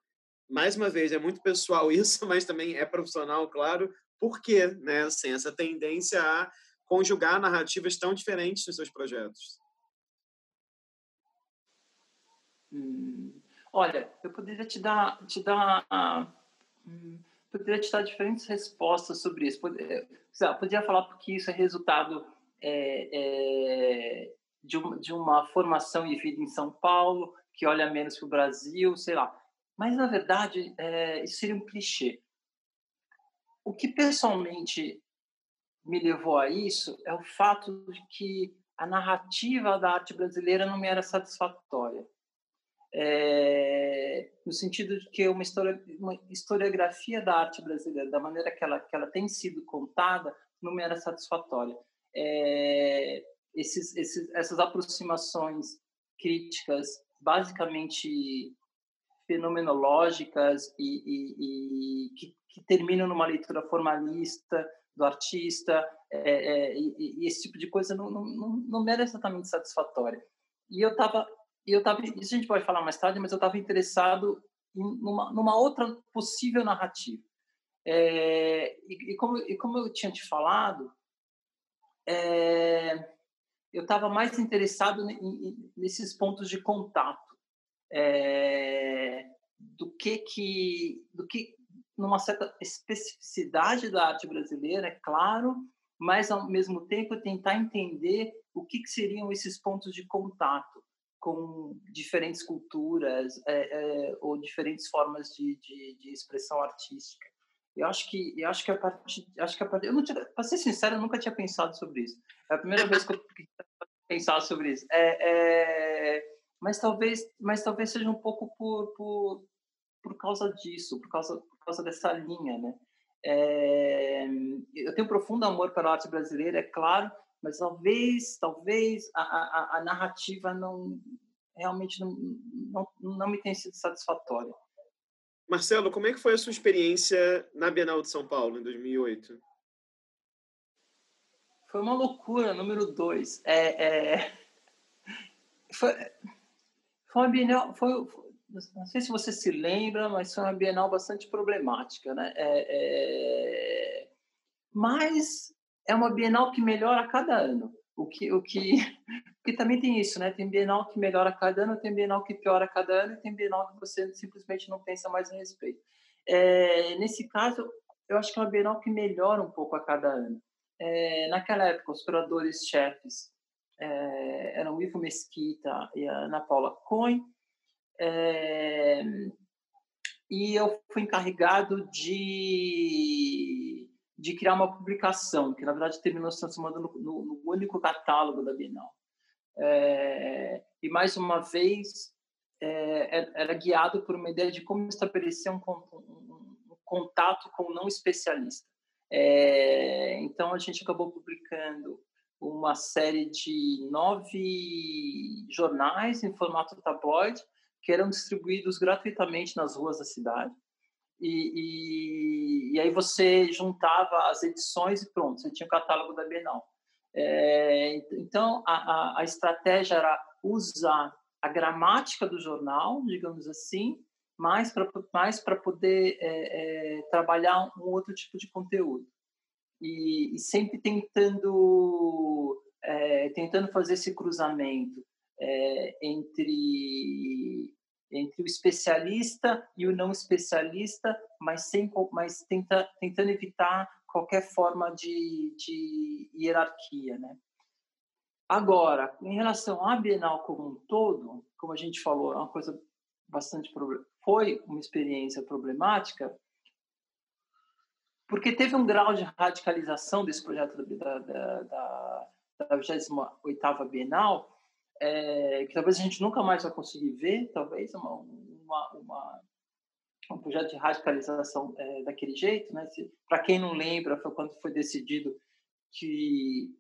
mais uma vez é muito pessoal isso, mas também é profissional, claro, por quê, né? Assim, essa tendência a conjugar narrativas tão diferentes nos seus projetos. Hum, olha, eu poderia te dar, te dar, hum, poderia te dar diferentes respostas sobre isso. Poderia, poderia falar porque isso é resultado é, é, de, uma, de uma formação e vida em São Paulo, que olha menos para o Brasil, sei lá. Mas, na verdade, é, isso seria um clichê. O que pessoalmente me levou a isso é o fato de que a narrativa da arte brasileira não me era satisfatória. É, no sentido de que uma, história, uma historiografia da arte brasileira, da maneira que ela, que ela tem sido contada, não me era satisfatória. É, esses, esses, essas aproximações críticas, basicamente fenomenológicas e, e, e que, que, terminam numa leitura formalista do artista é, é, e, e, esse tipo de coisa não, não, não, não era exatamente satisfatória. E eu estava, eu tava, isso a gente pode falar mais tarde, mas eu estava interessado em numa, numa outra possível narrativa. É, e, e, como, e como eu tinha te falado, é, eu estava mais interessado em, em, nesses pontos de contato é, do que que do que numa certa especificidade da arte brasileira, é claro, mas ao mesmo tempo tentar entender o que, que seriam esses pontos de contato com diferentes culturas é, é, ou diferentes formas de, de, de, expressão artística. Eu acho que eu acho que a partir acho que a partir eu não para ser sincero, eu nunca tinha pensado sobre isso. É a primeira vez que eu pensar sobre isso. É, é mas talvez, mas talvez seja um pouco por, por, por causa disso, por causa, por causa dessa linha, né? É, eu tenho um profundo amor pela arte brasileira, é claro, mas talvez, talvez a, a, a narrativa não realmente não, não, não me tenha sido satisfatória. Marcelo, como é que foi a sua experiência na Bienal de São Paulo em 2008? Foi uma loucura, número dois. É, é... Foi, foi uma Bienal, foi, não sei se você se lembra, mas foi uma Bienal bastante problemática, né? É, é, mas é uma Bienal que melhora a cada ano. O que, o que, porque também tem isso, né? Tem Bienal que melhora a cada ano, tem Bienal que piora a cada ano, e tem Bienal que você simplesmente não pensa mais a respeito. É, nesse caso, eu acho que é uma Bienal que melhora um pouco a cada ano. É, naquela época, os curadores-chefes é, eram o Ivo Mesquita e a Ana Paula Cohen. É, e eu fui encarregado de, de criar uma publicação, que na verdade terminou se transformando no, no, no único catálogo da Bienal. É, e mais uma vez é, era guiado por uma ideia de como estabelecer um, um, um contato com o não especialista. É, então a gente acabou publicando uma série de nove jornais em formato tabloide que eram distribuídos gratuitamente nas ruas da cidade. E, e, e aí você juntava as edições e pronto, você tinha o catálogo da Bienal. É, então, a, a, a estratégia era usar a gramática do jornal, digamos assim, mais para mais poder é, é, trabalhar um outro tipo de conteúdo e, e sempre tentando é, tentando fazer esse cruzamento é, entre entre o especialista e o não especialista, mas sem mas tenta, tentando evitar qualquer forma de, de hierarquia, né? Agora, em relação à Bienal como um todo, como a gente falou, é uma coisa bastante foi uma experiência problemática, porque teve um grau de radicalização desse projeto da, da, da, da 28ª Bienal, é, que talvez a gente nunca mais vai conseguir ver, talvez uma, uma, uma um projeto de radicalização é, daquele jeito, né? Para quem não lembra, foi quando foi decidido que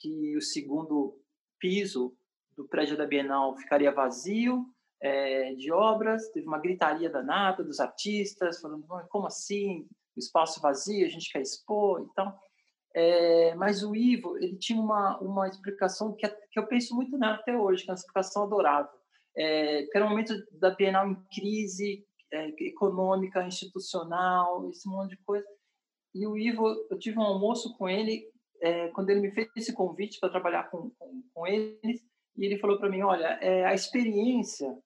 que o segundo piso do prédio da Bienal ficaria vazio é, de obras, teve uma gritaria danada dos artistas, falando, como assim, o espaço vazio, a gente quer expor e tal. É, mas o Ivo, ele tinha uma, uma explicação que, que eu penso muito nela até hoje, que é uma explicação adorável. É, que era um momento da Bienal em crise é, econômica, institucional, esse monte de coisa. E o Ivo, eu tive um almoço com ele é, quando ele me fez esse convite para trabalhar com, com, com, eles, e ele falou para mim, olha, é, a experiência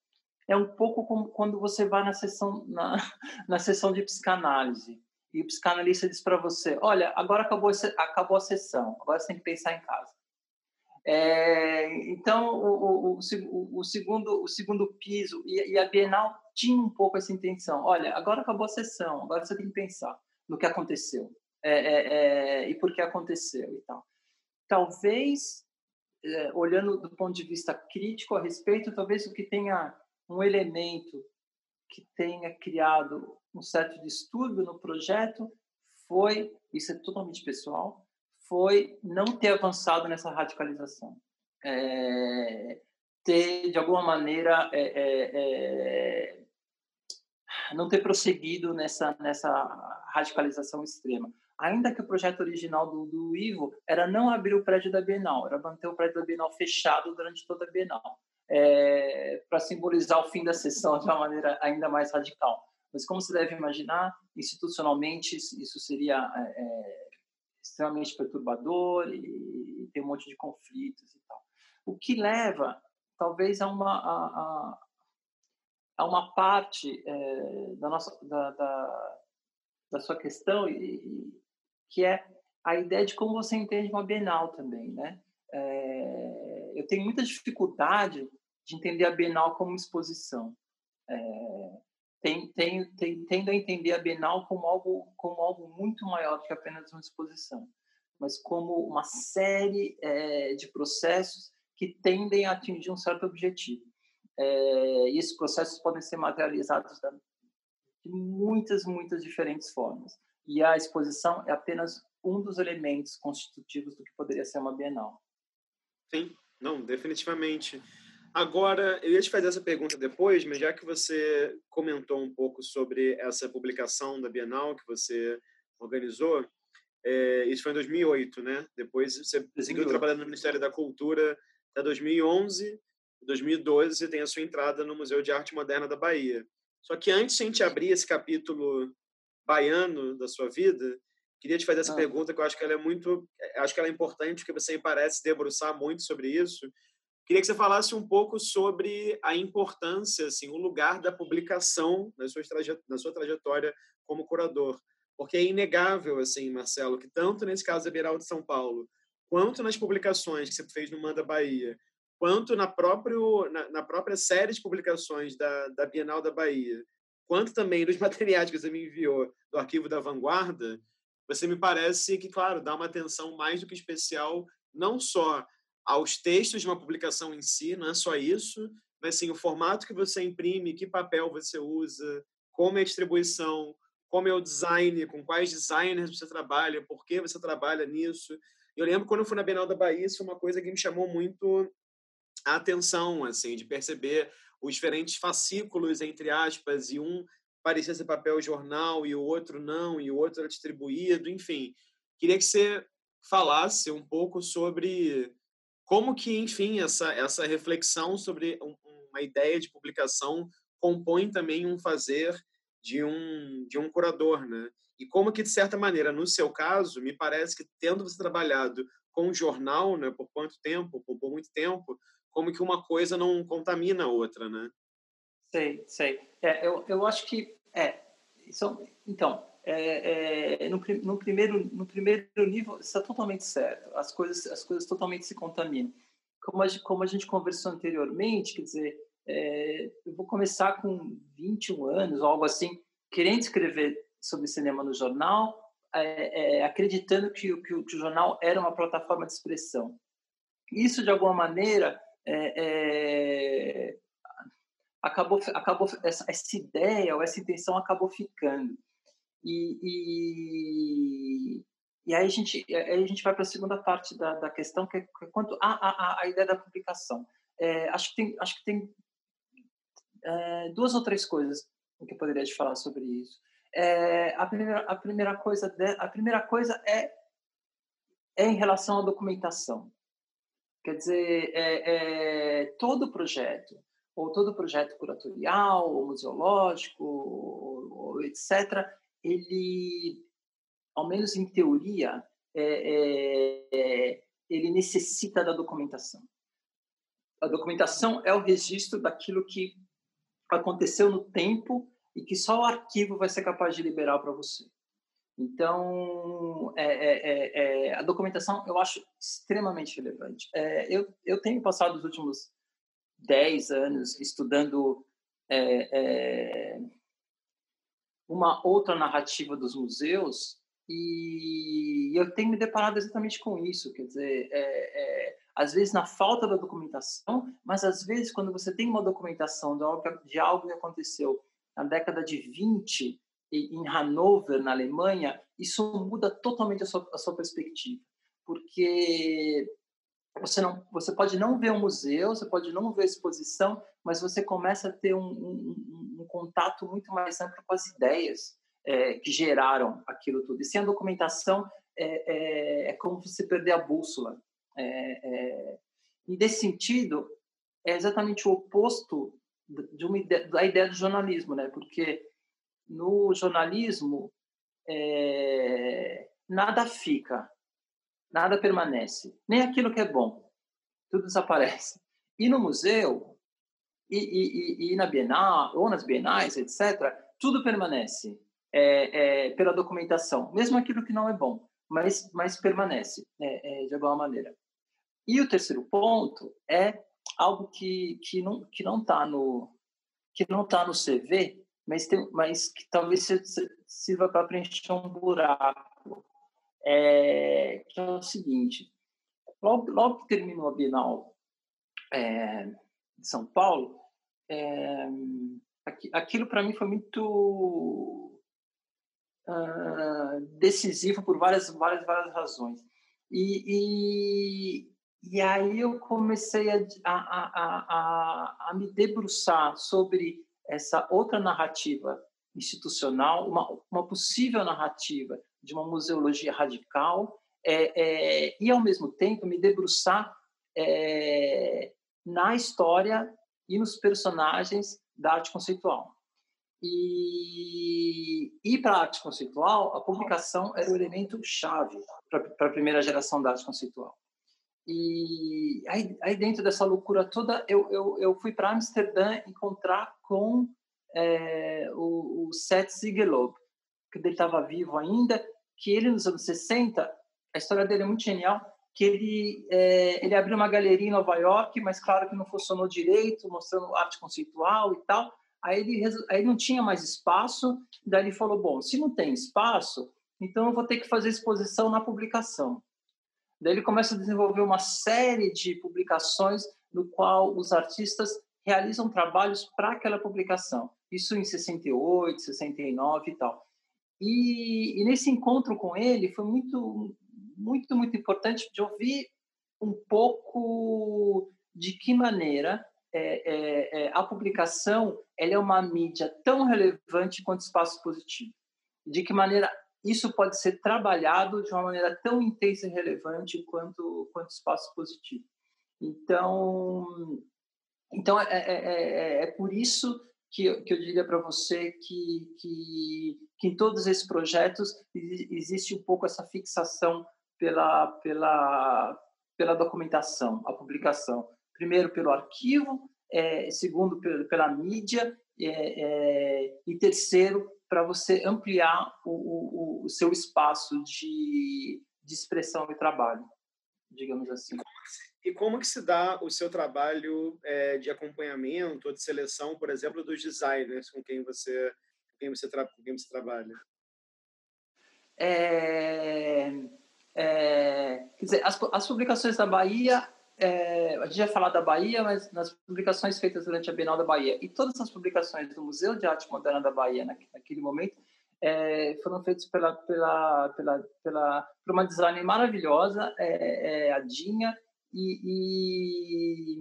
é um pouco como quando você vai na sessão, na, na sessão de psicanálise, e o psicanalista diz para você, olha, agora acabou, acabou a sessão, agora você tem que pensar em casa. É, então, o, o, o, o, segundo, o segundo piso e, e, a Bienal tinha um pouco essa intenção. Olha, agora acabou a sessão, agora você tem que pensar no que aconteceu é, é, é, e por que aconteceu e tal. Talvez, é, olhando do ponto de vista crítico a respeito, talvez o que tenha um elemento que tenha criado um certo distúrbio no projeto foi, isso é totalmente pessoal, foi não ter avançado nessa radicalização. É, ter, de alguma maneira, é, é, é não ter prosseguido nessa, nessa radicalização extrema ainda que o projeto original do, do Ivo era não abrir o prédio da Bienal, era manter o prédio da Bienal fechado durante toda a Bienal, é, para simbolizar o fim da sessão de uma maneira ainda mais radical. Mas como se deve imaginar, institucionalmente isso seria é, é, extremamente perturbador e, e, tem um monte de conflitos e tal. O que leva, talvez, a uma a, a, uma parte é, da nossa da, da, da sua questão e, que é a ideia de como você entende uma Bienal também, né? É, eu tenho muita dificuldade de entender a Bienal como exposição. É, tem, tem, tem, tendo a entender a Bienal como algo, como algo muito maior que apenas uma exposição, mas como uma série é, de processos que tendem a atingir um certo objetivo. É, e esses processos podem ser materializados de muitas, muitas diferentes formas e a exposição é apenas um dos elementos constitutivos do que poderia ser uma Bienal. Sim, não, definitivamente. Agora, eu ia te fazer essa pergunta depois, mas já que você comentou um pouco sobre essa publicação da Bienal que você organizou, é, isso foi em 2008, né? Depois você 2008. seguiu trabalhando no Ministério da Cultura até 2011. Em 2012, você tem a sua entrada no Museu de Arte Moderna da Bahia. Só que antes de a gente abrir esse capítulo baiano da sua vida, queria te fazer essa ah. pergunta que eu acho que ela é muito, eh, acho que ela é importante porque você me parece debruçar muito sobre isso. Queria que você falasse um pouco sobre a importância, assim, o lugar da publicação na sua, na sua trajetória como curador, porque é inegável, assim, Marcelo, que tanto nesse caso da Bienal de São Paulo, quanto nas publicações que você fez no Manda Bahia, quanto na, próprio, na, na própria série de publicações da, da Bienal da Bahia, quanto também nos materiais que você me enviou do arquivo da Vanguarda, você me parece que, claro, dá uma atenção mais do que especial, não só aos textos de uma publicação em si, não é só isso, mas sim o formato que você imprime, que papel você usa, como é a distribuição, como é o design, com quais designers você trabalha, por que você trabalha nisso. Eu lembro quando eu fui na Bienal da Bahia, isso é uma coisa que me chamou muito a atenção, assim, de perceber os diferentes fascículos, entre aspas, e um parecia ser papel jornal e o outro não, e o outro era distribuído, enfim. Queria que você falasse um pouco sobre como que, enfim, essa, essa reflexão sobre uma ideia de publicação compõe também um fazer de um, de um curador, né? E como que, de certa maneira, no seu caso, me parece que, tendo você trabalhado com jornal, né, por quanto tempo, por, por muito tempo, como que uma coisa não contamina a outra, né? Sei, sei. É, eu, eu acho que é. Então, é, é, no, no, primeiro, no primeiro nível está totalmente certo. As coisas, as coisas totalmente se contaminam. Como a, como a gente conversou anteriormente, quer dizer, é, eu vou começar com 21 anos, algo assim, querendo escrever sobre cinema no jornal, é, é, acreditando que, que, que, o jornal era uma plataforma de expressão. Isso, de alguma maneira, é, acabou, acabou essa, essa, ideia ou essa intenção acabou ficando. E, e, e aí, a gente, aí a gente vai para a segunda parte da, da questão, que é quanto à a, a, ideia da publicação. É, acho que tem, acho que tem é, duas ou três coisas que eu poderia te falar sobre isso. É, a, primeira, a, primeira coisa de, a primeira coisa é, é em relação à documentação. Quer dizer, é, é, todo projeto, ou todo projeto curatorial, ou museológico, ou, ou etc., ele, ao menos em teoria, é, é, ele necessita da documentação. A documentação é o registro daquilo que aconteceu no tempo e que só o arquivo vai ser capaz de liberar para você. Então, é, é, é, é, a documentação eu acho extremamente relevante. É, eu, eu tenho passado os últimos 10 anos estudando é, uma outra narrativa dos museus e eu tenho me deparado exatamente com isso. Quer dizer, às vezes na falta da documentação, mas às vezes quando você tem uma documentação de algo, de algo que aconteceu na década de 20 em Hanover, na Alemanha, isso muda totalmente a sua, a sua perspectiva, porque você não, você pode não ver um museu, você pode não ver a exposição, mas você começa a ter um, um, um contato muito mais amplo com as ideias é, que geraram aquilo tudo. E sem a documentação é, é, é como você perder a bússola. É, é, e desse sentido, é exatamente o oposto de uma ideia, da ideia do jornalismo, né? Porque no jornalismo é, nada fica, nada permanece, nem aquilo que é bom, tudo desaparece. E no museu e, e, e na Bienal ou nas Bienais, etc., tudo permanece é, é, pela documentação, mesmo aquilo que não é bom, mas, mas permanece é, é, de alguma maneira. E o terceiro ponto é algo que, que não que não está no que não tá no CV, mas tem, mas que talvez sirva para preencher um buraco. É, que é o seguinte: logo, logo que terminou a Bienal é, de São Paulo, é, aquilo para mim foi muito uh, decisivo por várias várias várias razões. E, e, e aí eu comecei a, a, a, a, me debruçar sobre essa outra narrativa institucional, uma, uma possível narrativa de uma museologia radical, é, é, e ao mesmo tempo me debruçar é, na história e nos personagens da arte conceitual. E, e para a arte conceitual, a publicação era o elemento chave para a primeira geração da arte conceitual. E aí, aí dentro dessa loucura toda, eu, eu, eu fui para Amsterdã encontrar com é, o, o Seth Ziegelob, que ele estava vivo ainda, que ele nos anos 60, a história dele é muito genial, que ele, é, ele abriu uma galeria em Nova York, mas claro que não funcionou direito, mostrando arte conceitual e tal. Aí ele, aí não tinha mais espaço, daí ele falou, bom, se não tem espaço, então eu vou ter que fazer exposição na publicação. Daí ele começa a desenvolver uma série de publicações no qual os artistas realizam trabalhos para aquela publicação. Isso em 68, 69 e tal. E, e, nesse encontro com ele foi muito, muito, muito importante de ouvir um pouco de que maneira é, é, é, a publicação ela é uma mídia tão relevante quanto espaço positivo. De que maneira isso pode ser trabalhado de uma maneira tão intensa e relevante quanto quanto espaço positivo. Então, então é, é, é, é por isso que eu, que eu diria para você que, que, que em todos esses projetos existe um pouco essa fixação pela, pela, pela documentação, a publicação. Primeiro, pelo arquivo, é, segundo, pela, pela mídia, é, é, e terceiro, para você ampliar o, o, o, seu espaço de, de expressão e trabalho, digamos assim. E como que se dá o seu trabalho é, de acompanhamento ou de seleção, por exemplo, dos designers com quem você, com quem você, tra com quem você trabalha? É, é, quer dizer, as, as publicações da Bahia é, a gente vai falar da Bahia, mas nas publicações feitas durante a Bienal da Bahia e todas as publicações do Museu de Arte Moderna da Bahia naquele momento é, foram feitas pela, pela, pela, pela, por uma designer maravilhosa, é, é, a Dinha, e, e,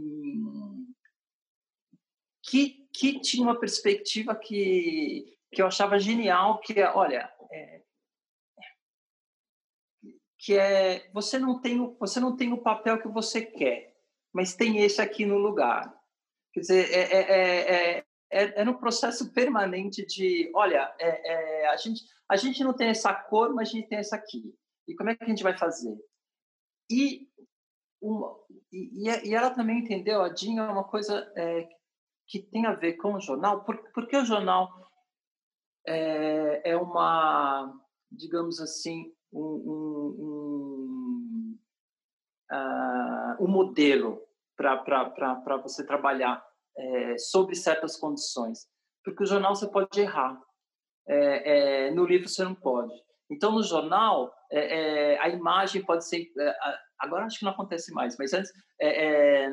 que, que tinha uma perspectiva que, que eu achava genial, que é, olha, é, que é você não tem o, você não tem o papel que você quer, mas tem esse aqui no lugar. Quer dizer, é, é, é, é, no processo permanente de, olha, a gente a gente não tem essa cor, mas a gente tem essa aqui. E como é que a gente vai fazer? E uma, e, e ela também entendeu, a Dinha, uma coisa é, que tem a ver com o jornal, porque o jornal é, é uma, digamos assim, um, um, uh, um modelo para você trabalhar é, sobre certas condições. Porque o jornal você pode errar, é, é, no livro você não pode. Então, no jornal, é, é, a imagem pode ser. É, agora acho que não acontece mais, mas antes,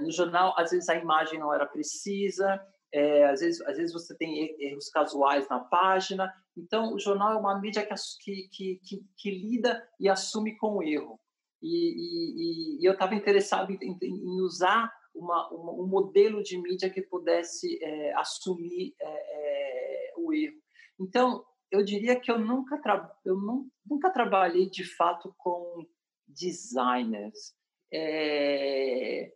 no jornal, às vezes a imagem não era precisa, é, às, vezes, às vezes você tem erros casuais na página. Então, o jornal é uma mídia que, que, que, que lida e assume com o erro. E, e, e eu estava interessado em, em usar uma, uma, um modelo de mídia que pudesse é, assumir é, é o erro. Então, eu diria que eu nunca, tra eu nunca trabalhei de fato com designers. É,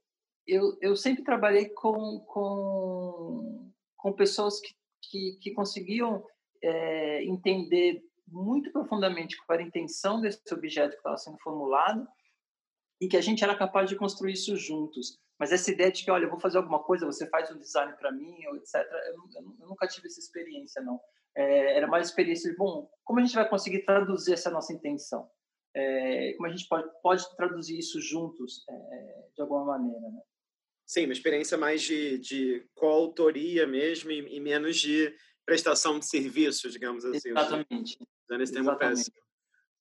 eu, eu sempre trabalhei com, com, com pessoas que, que, que conseguiam é, entender muito profundamente qual era a intenção desse objeto que estava sendo formulado e que a gente era capaz de construir isso juntos. Mas essa ideia de que, olha, eu vou fazer alguma coisa, você faz um design para mim, ou etc., eu, eu, nunca tive essa experiência, não. É, era mais experiência de, bom, como a gente vai conseguir traduzir essa nossa intenção? É, como a gente pode, pode traduzir isso juntos, é, de alguma maneira, né? Sim, uma experiência mais de, de coautoria mesmo e, e, menos de prestação de serviço, digamos assim. Exatamente. Usando esse termo péssimo.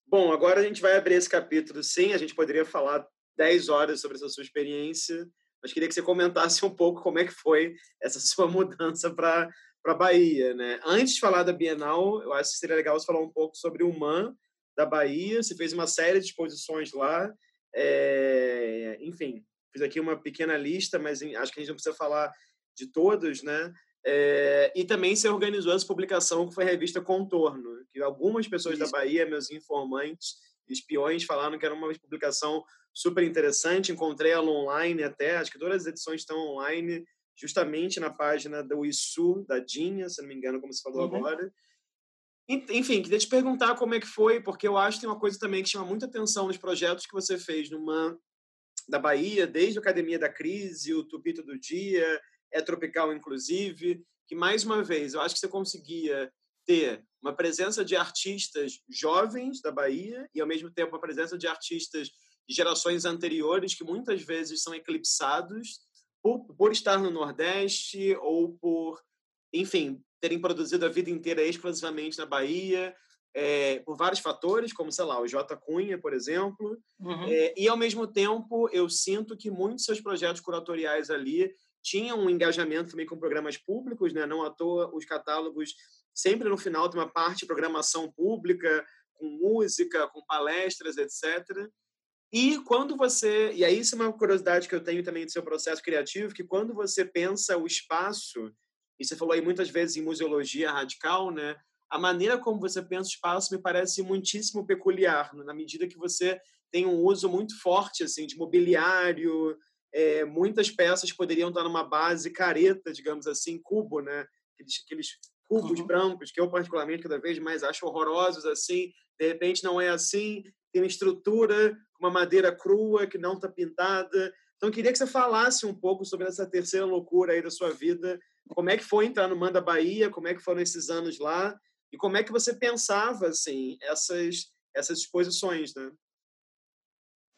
Bom, agora a gente vai abrir esse capítulo, sim. A gente poderia falar 10 horas sobre essa sua experiência, mas queria que você comentasse um pouco como é que foi essa sua mudança para para Bahia, né? Antes de falar da Bienal, eu acho que seria legal você falar um pouco sobre o MAN da Bahia. Você fez uma série de exposições lá, é... enfim, fiz aqui uma pequena lista, mas acho que a gente não precisa falar de todos, né? É, e também se organizou essa publicação que foi a revista Contorno, que algumas pessoas Isso. da Bahia, meus informantes, espiões, falaram que era uma publicação super interessante. Encontrei ela online até, acho que todas as edições estão online, justamente na página do ISU, da Dinha, se não me engano, como você falou uhum. agora. Enfim, queria te perguntar como é que foi, porque eu acho que tem uma coisa também que chama muita atenção nos projetos que você fez no MAN da Bahia, desde a Academia da Crise, o Tupito do Dia, é Tropical, inclusive, que, mais uma vez, eu acho que você conseguia ter uma presença de artistas jovens da Bahia e, ao mesmo tempo, uma presença de artistas de gerações anteriores que muitas vezes são eclipsados por, por estar no Nordeste ou por, enfim, terem produzido a vida inteira exclusivamente na Bahia é, por vários fatores, como, sei lá, o J. Cunha, por exemplo. Uhum. É, e, ao mesmo tempo, eu sinto que muitos seus projetos curatoriais ali tinham um engajamento também com programas públicos, né? não à toa os catálogos sempre no final tem uma parte de programação pública, com música, com palestras, etc. E quando você. E aí, isso é uma curiosidade que eu tenho também do seu processo criativo, que quando você pensa o espaço, e você falou aí muitas vezes em museologia radical, né? a maneira como você pensa o espaço me parece muitíssimo peculiar, na medida que você tem um uso muito forte assim de mobiliário, é, muitas peças poderiam estar numa base careta, digamos assim, cubo, né? Aqueles, aqueles cubos uhum. brancos que eu particularmente cada vez mais acho horrorosos assim. De repente não é assim, tem uma estrutura uma madeira crua que não está pintada. Então eu queria que você falasse um pouco sobre essa terceira loucura aí da sua vida como é que foi entrar no Manda Bahia, como é que foram esses anos lá e como é que você pensava assim essas essas exposições, né?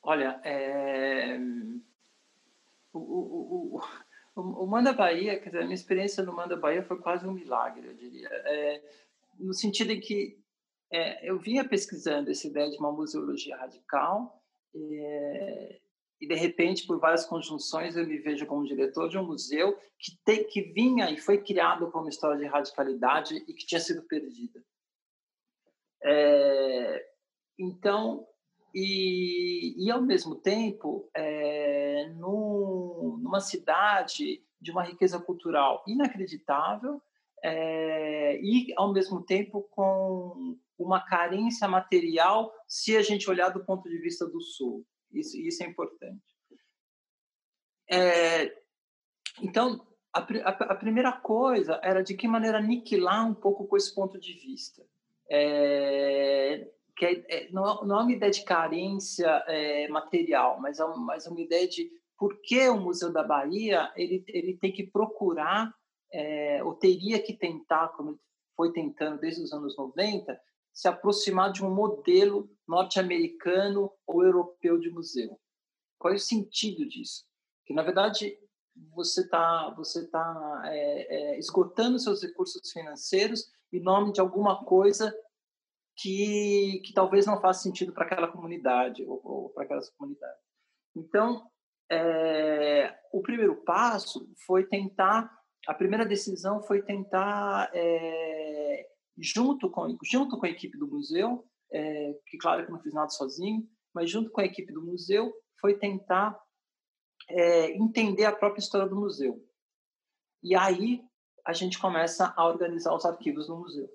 Olha, é... o, o, o, o, Manda Bahia, quer dizer, a minha experiência no Manda Bahia foi quase um milagre, eu diria, é... no sentido em que é, eu vinha pesquisando essa ideia de uma museologia radical é, e de repente, por várias conjunções, eu me vejo como diretor de um museu que, te, que vinha e foi criado como história de radicalidade e que tinha sido perdida. É, então, e, e ao mesmo tempo, é, no, numa cidade de uma riqueza cultural inacreditável é, e ao mesmo tempo com uma carência material, se a gente olhar do ponto de vista do Sul. Isso, isso é importante. É, então, a, a, a, primeira coisa era de que maneira aniquilar um pouco com esse ponto de vista. É, que é, é não, não é uma ideia de carência é, material, mas é, mas uma ideia de por que o Museu da Bahia ele, ele tem que procurar, é, ou teria que tentar, como foi tentando desde os anos 90, se aproximar de um modelo norte-americano ou europeu de museu. Qual é o sentido disso? Que na verdade você está você tá é, é, esgotando seus recursos financeiros em nome de alguma coisa que, que talvez não faça sentido para aquela comunidade ou, ou para aquelas comunidades. Então, é, o primeiro passo foi tentar, a primeira decisão foi tentar é, junto com junto com a equipe do museu, é, que claro que não fiz nada sozinho, mas junto com a equipe do museu foi tentar é, entender a própria história do museu. E aí a gente começa a organizar os arquivos do museu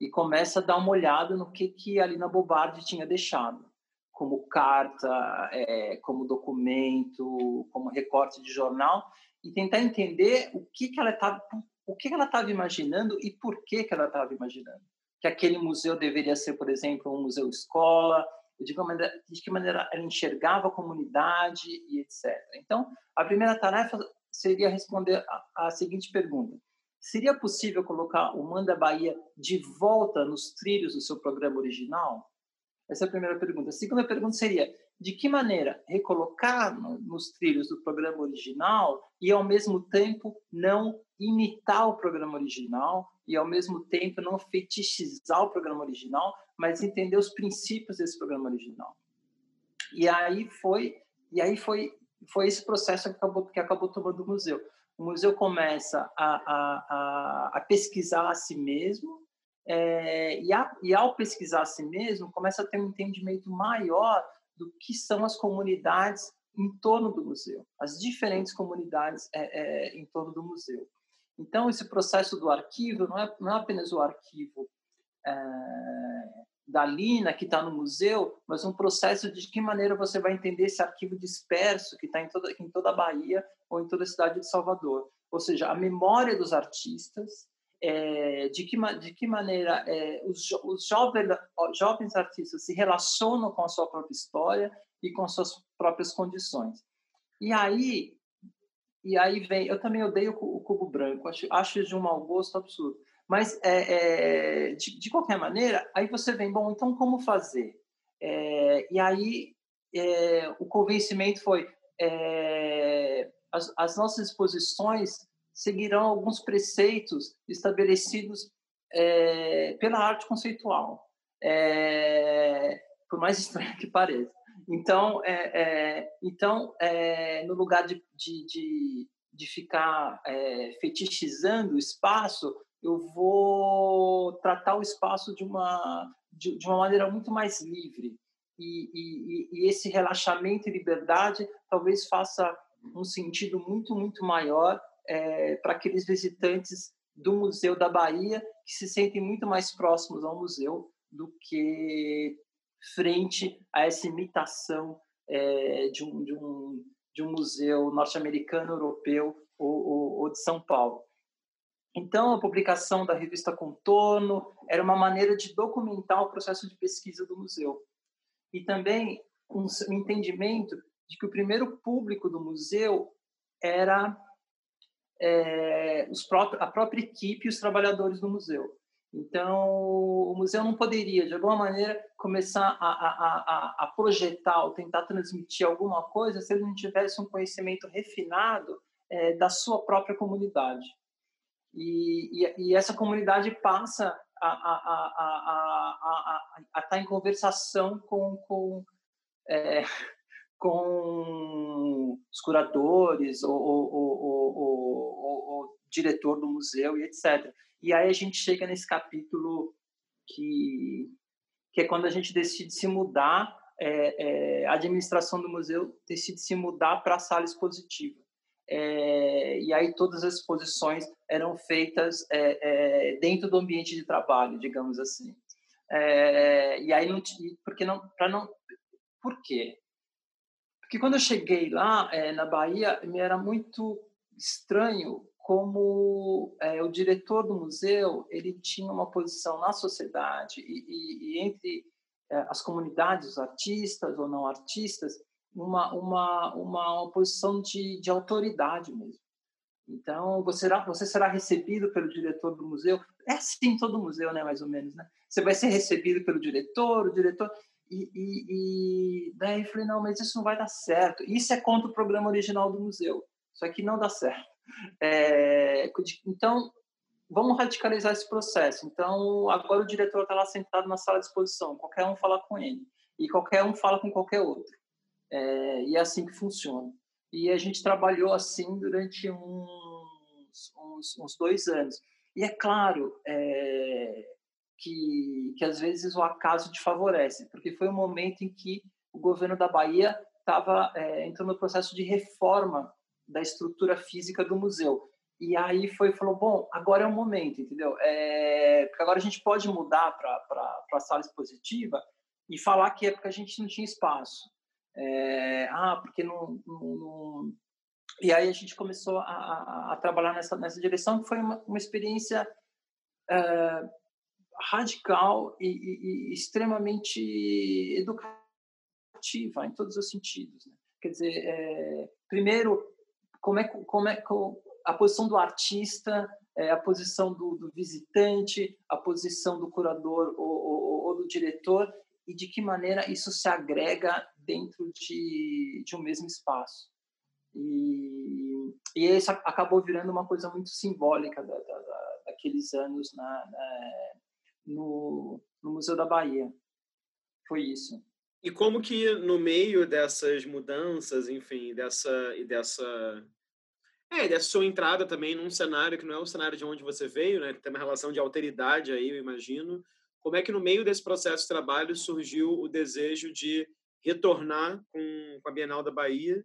e começa a dar uma olhada no que que a Lina Bobardi tinha deixado, como carta, é, como documento, como recorte de jornal, e tentar entender o que que ela estava o que ela estava imaginando e por que, que ela estava imaginando. Que aquele museu deveria ser, por exemplo, um museu escola, de que, maneira, de que maneira ela enxergava a comunidade e etc. Então, a primeira tarefa seria responder a, a seguinte pergunta: Seria possível colocar o Manda Bahia de volta nos trilhos do seu programa original? Essa é a primeira pergunta. A segunda pergunta seria: de que maneira recolocar nos trilhos do programa original e, ao mesmo tempo, não imitar o programa original e, ao mesmo tempo, não fetichizar o programa original, mas entender os princípios desse programa original. E aí foi, e aí foi, foi esse processo que acabou, que acabou tomando o museu. O museu começa a, a, a, a pesquisar a si mesmo é, e, a, e, ao pesquisar a si mesmo, começa a ter um entendimento maior do que são as comunidades em torno do museu, as diferentes comunidades é, é, em torno do museu. Então, esse processo do arquivo não é, não é apenas o arquivo é, da Lina, que está no museu, mas um processo de que maneira você vai entender esse arquivo disperso que está em toda, em toda a Bahia ou em toda a cidade de Salvador. Ou seja, a memória dos artistas, é, de, que, de que maneira é, os, os jovens, jovens artistas se relacionam com a sua própria história e com suas próprias condições. E aí, e aí vem, eu também odeio o cubo branco, acho, acho de um mau gosto absurdo. Mas, é, é, de, de, qualquer maneira, aí você vem, bom, então como fazer? É, e aí é, o convencimento foi, é, as, as, nossas exposições seguirão alguns preceitos estabelecidos é, pela arte conceitual, por mais estranho que pareça. Então, então no lugar de, de, de, de ficar é, fetichizando o espaço, eu vou tratar o espaço de uma, de, de uma maneira muito mais livre. E, e, e, esse relaxamento e liberdade talvez faça um sentido muito, muito maior é, para aqueles visitantes do Museu da Bahia que se sentem muito mais próximos ao museu do que frente a essa imitação é, de, um, de, um, de um museu norte-americano, europeu ou, ou, ou de São Paulo. Então, a publicação da revista Contorno era uma maneira de documentar o processo de pesquisa do museu. E também um entendimento de que o primeiro público do museu era é, os próprios, a própria equipe e os trabalhadores do museu. Então, o museu não poderia, de alguma maneira, começar a, a, a, a projetar ou tentar transmitir alguma coisa se ele não tivesse um conhecimento refinado é, da sua própria comunidade. E, e, e essa comunidade passa a, estar em conversação com, com, é, com os curadores ou, ou, ou, ou, diretor do museu e etc. E aí a gente chega nesse capítulo que, que é quando a gente decide se mudar, é, é, a administração do museu decide se mudar para a sala expositiva. É, e aí todas as exposições eram feitas é, é, dentro do ambiente de trabalho, digamos assim. E aí não porque não para não por quê? Porque quando eu cheguei lá na Bahia me era muito estranho como o diretor do museu ele tinha uma posição na sociedade e, e, e entre as comunidades, os artistas ou não artistas, uma, uma, uma posição de, de autoridade mesmo. Então, você será, você será recebido pelo diretor do museu. É assim todo museu, né, mais ou menos, né? Você vai ser recebido pelo diretor, o diretor... E, e, e daí eu falei, não, mas isso não vai dar certo. Isso é contra o programa original do museu. Isso aqui não dá certo. É, então, vamos radicalizar esse processo. Então, agora o diretor está lá sentado na sala de exposição. Qualquer um fala com ele. E qualquer um fala com qualquer outro. É, e é assim que funciona. E a gente trabalhou assim durante uns, uns, uns dois anos. E é claro é, que, que às vezes o acaso te favorece, porque foi um momento em que o governo da Bahia estava é, entrando no processo de reforma da estrutura física do museu. E aí foi falou, bom, agora é o momento, entendeu? É, porque agora a gente pode mudar para a sala expositiva e falar que é porque a gente não tinha espaço. É, ah, porque não, não, não, E aí a gente começou a, a, a, trabalhar nessa, nessa direção, que foi uma, uma experiência é, radical e, e, e, extremamente educativa em todos os sentidos. Né? Quer dizer, é, primeiro, como é, como é a posição do artista, a posição do, do, visitante, a posição do curador ou, ou, ou do diretor, e de que maneira isso se agrega dentro de, de um mesmo espaço. E, e isso acabou virando uma coisa muito simbólica da, da, daqueles anos na, na, no, no Museu da Bahia. Foi isso. E como que no meio dessas mudanças, enfim, dessa e dessa é, dessa sua entrada também num cenário que não é o cenário de onde você veio, né? Tem uma relação de alteridade aí, eu imagino. Como é que no meio desse processo de trabalho surgiu o desejo de retornar com, a Bienal da Bahia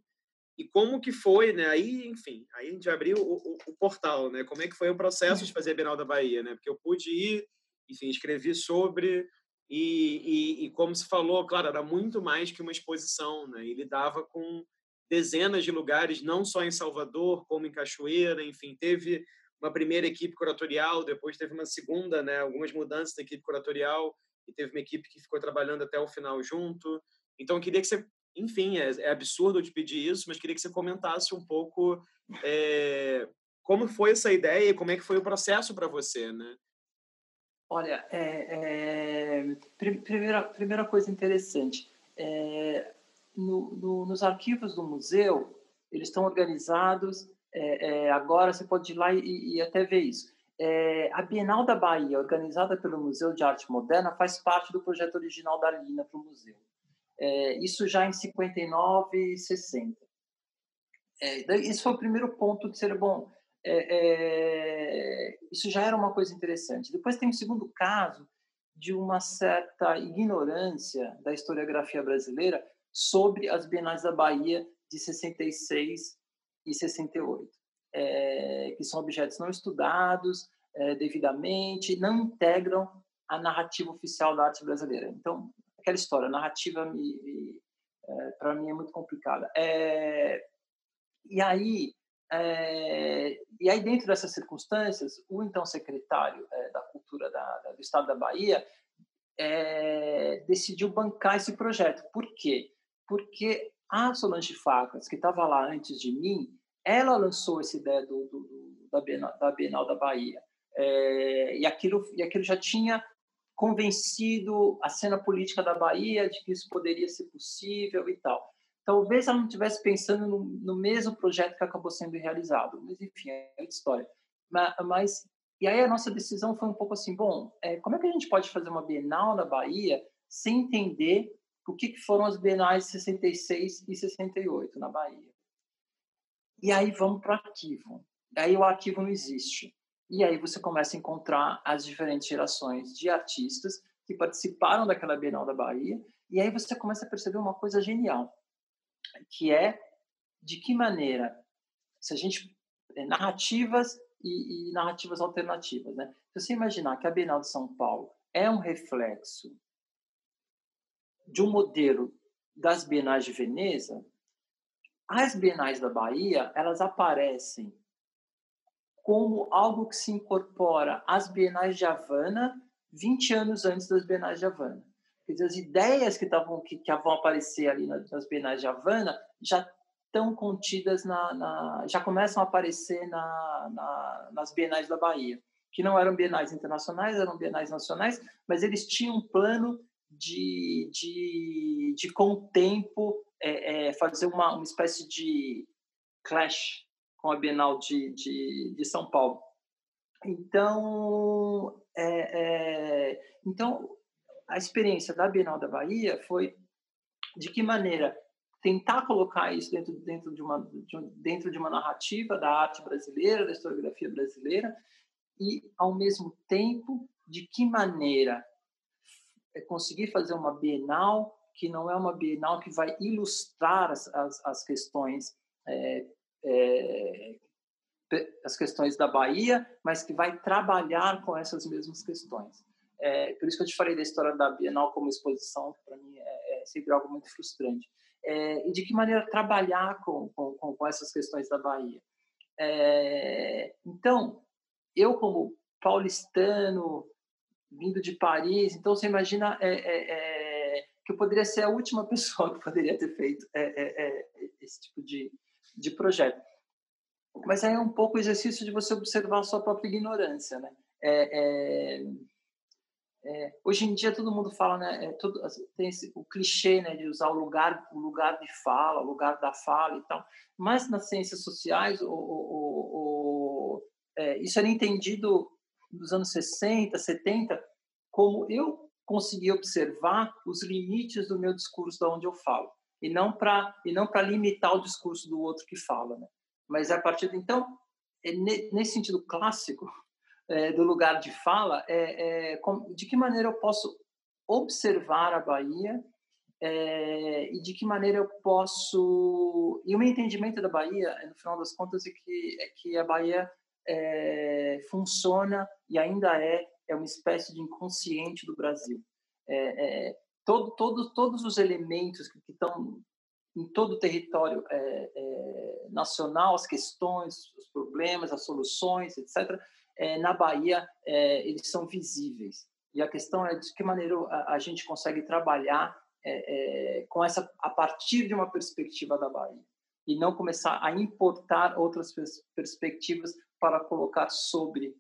e como que foi, né? Aí, enfim, aí a gente abriu o, o, o, portal, né? Como é que foi o processo de fazer a Bienal da Bahia, né? Porque eu pude ir, enfim, escrevi sobre e, e, e como se falou, claro, era muito mais que uma exposição, né? Ele dava com dezenas de lugares, não só em Salvador, como em Cachoeira, enfim, teve uma primeira equipe curatorial, depois teve uma segunda, né? Algumas mudanças da equipe curatorial e teve uma equipe que ficou trabalhando até o final junto. Então, eu queria que você, enfim, é, é absurdo eu te pedir isso, mas queria que você comentasse um pouco é, como foi essa ideia e como é que foi o processo para você, né? Olha, é, é, primeira, primeira coisa interessante, é, no, no, nos arquivos do museu, eles estão organizados, é, é, agora você pode ir lá e, e até ver isso. É, a Bienal da Bahia, organizada pelo Museu de Arte Moderna, faz parte do projeto original da Lina para o museu. É, isso já em 59 e 60. É, esse foi o primeiro ponto de ser bom. É, isso já era uma coisa interessante. Depois tem um segundo caso de uma certa ignorância da historiografia brasileira sobre as Bienais da Bahia de 66 e 68, é, que são objetos não estudados é, devidamente, não integram a narrativa oficial da arte brasileira. Então, aquela história, a narrativa é, para mim é muito complicada. E aí, e aí dentro dessas circunstâncias, o então secretário da Cultura da, da, do Estado da Bahia decidiu bancar esse projeto. Por quê? Porque a Solange Facas, que estava lá antes de mim, ela lançou essa ideia do, do da, Bienal, da Bienal da Bahia. É, e, aquilo, e aquilo já tinha convencido a cena política da Bahia de que isso poderia ser possível e tal. Talvez ela não estivesse pensando no, no, mesmo projeto que acabou sendo realizado, mas enfim, é outra história. Mas, mas, e aí a nossa decisão foi um pouco assim, bom, é, como é que a gente pode fazer uma Bienal na Bahia sem entender o que, que foram as Bienais 66 e 68 na Bahia? E aí vamos para o arquivo. Aí o arquivo não existe. E aí você começa a encontrar as diferentes gerações de artistas que participaram daquela Bienal da Bahia, e aí você começa a perceber uma coisa genial, que é de que maneira, se a gente é, narrativas e, e narrativas alternativas, né? Se você imaginar que a Bienal de São Paulo é um reflexo de um modelo das Bienais de Veneza, as Bienais da Bahia, elas aparecem como algo que se incorpora às Bienais de Havana 20 anos antes das Bienais de Havana. Quer dizer, as ideias que, tavam, que, que vão aparecer ali nas Bienais de Havana já estão contidas na, na, já começam a aparecer na, na, nas Bienais da Bahia, que não eram bienais internacionais, eram bienais nacionais, mas eles tinham um plano de, de, de com o tempo, é, é, fazer uma, uma espécie de clash com a Bienal de, de, de São Paulo. Então, é, é, então, a experiência da Bienal da Bahia foi de que maneira tentar colocar isso dentro, dentro, de uma, de, dentro de uma narrativa da arte brasileira, da historiografia brasileira, e, ao mesmo tempo, de que maneira é conseguir fazer uma Bienal que não é uma Bienal que vai ilustrar as, as, as questões é, é, as questões da Bahia, mas que vai trabalhar com essas mesmas questões. É, por isso que eu te falei da história da Bienal como exposição, para mim é, é, sempre algo muito frustrante. É, e de que maneira trabalhar com, com, com essas questões da Bahia. É, então, eu como paulistano, vindo de Paris, então você imagina é, que eu poderia ser a última pessoa que poderia ter feito esse tipo de, de projeto. Mas aí é um pouco o exercício de você observar a sua própria ignorância, né? É, é, é, hoje em dia todo mundo fala, né? É, todo, tem esse, o clichê, né, de usar o lugar, o lugar de fala, o lugar da fala e tal. Mas nas ciências sociais, o, o, o, é, isso era entendido nos anos 60, 70, como eu consegui observar os limites do meu discurso, da onde eu falo e não para e não para limitar o discurso do outro que fala, né? Mas a partir de então, é nesse sentido clássico é, do lugar de fala, é, é com, de que maneira eu posso observar a Bahia é, e de que maneira eu posso e o meu entendimento da Bahia, no final das contas, é que é que a Bahia é, funciona e ainda é é uma espécie de inconsciente do Brasil. É, é, todo, todo, todos os elementos que, estão em todo o território é, é, nacional, as questões, os problemas, as soluções, etc., é, na Bahia é, eles são visíveis. E a questão é de que maneira a, a gente consegue trabalhar é, é, com essa a partir de uma perspectiva da Bahia e não começar a importar outras pers perspectivas para colocar sobre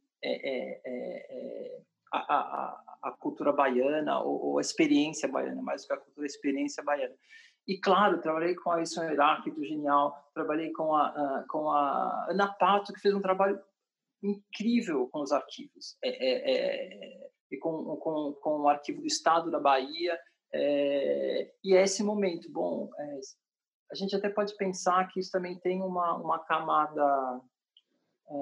a, a, a cultura baiana ou, ou, a experiência baiana, mais do que a cultura, a experiência baiana. E, claro, trabalhei com a Alisson Heráclito, genial, trabalhei com a, com a Ana Pato, que fez um trabalho incrível com os arquivos, é, é, é, e com, com, com o Arquivo do Estado da Bahia, é, e é esse momento. Bom, é, a gente até pode pensar que isso também tem uma, uma camada é,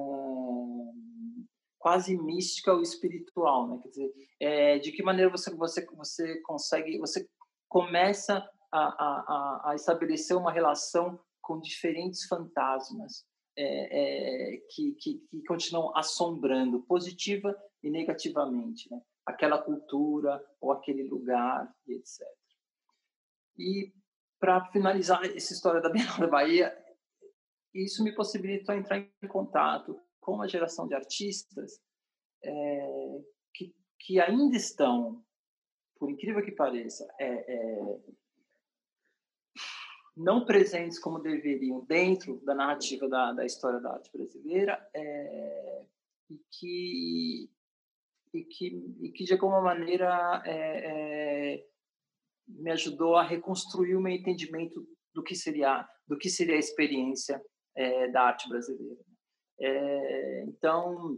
quase mística ou espiritual, né? Quer dizer, é, de que maneira você você você consegue você começa a, a, a estabelecer uma relação com diferentes fantasmas é, é, que, que, que, continuam assombrando positiva e negativamente, né? Aquela cultura ou aquele lugar etc. E para finalizar essa história da Bienal da Bahia, isso me possibilitou entrar em contato com uma geração de artistas é, que, que ainda estão, por incrível que pareça, é, é, não presentes como deveriam dentro da narrativa da, da história da arte brasileira é, e que e que, e que de alguma maneira é, é, me ajudou a reconstruir o meu entendimento do que seria do que seria a experiência é, da arte brasileira. É, então,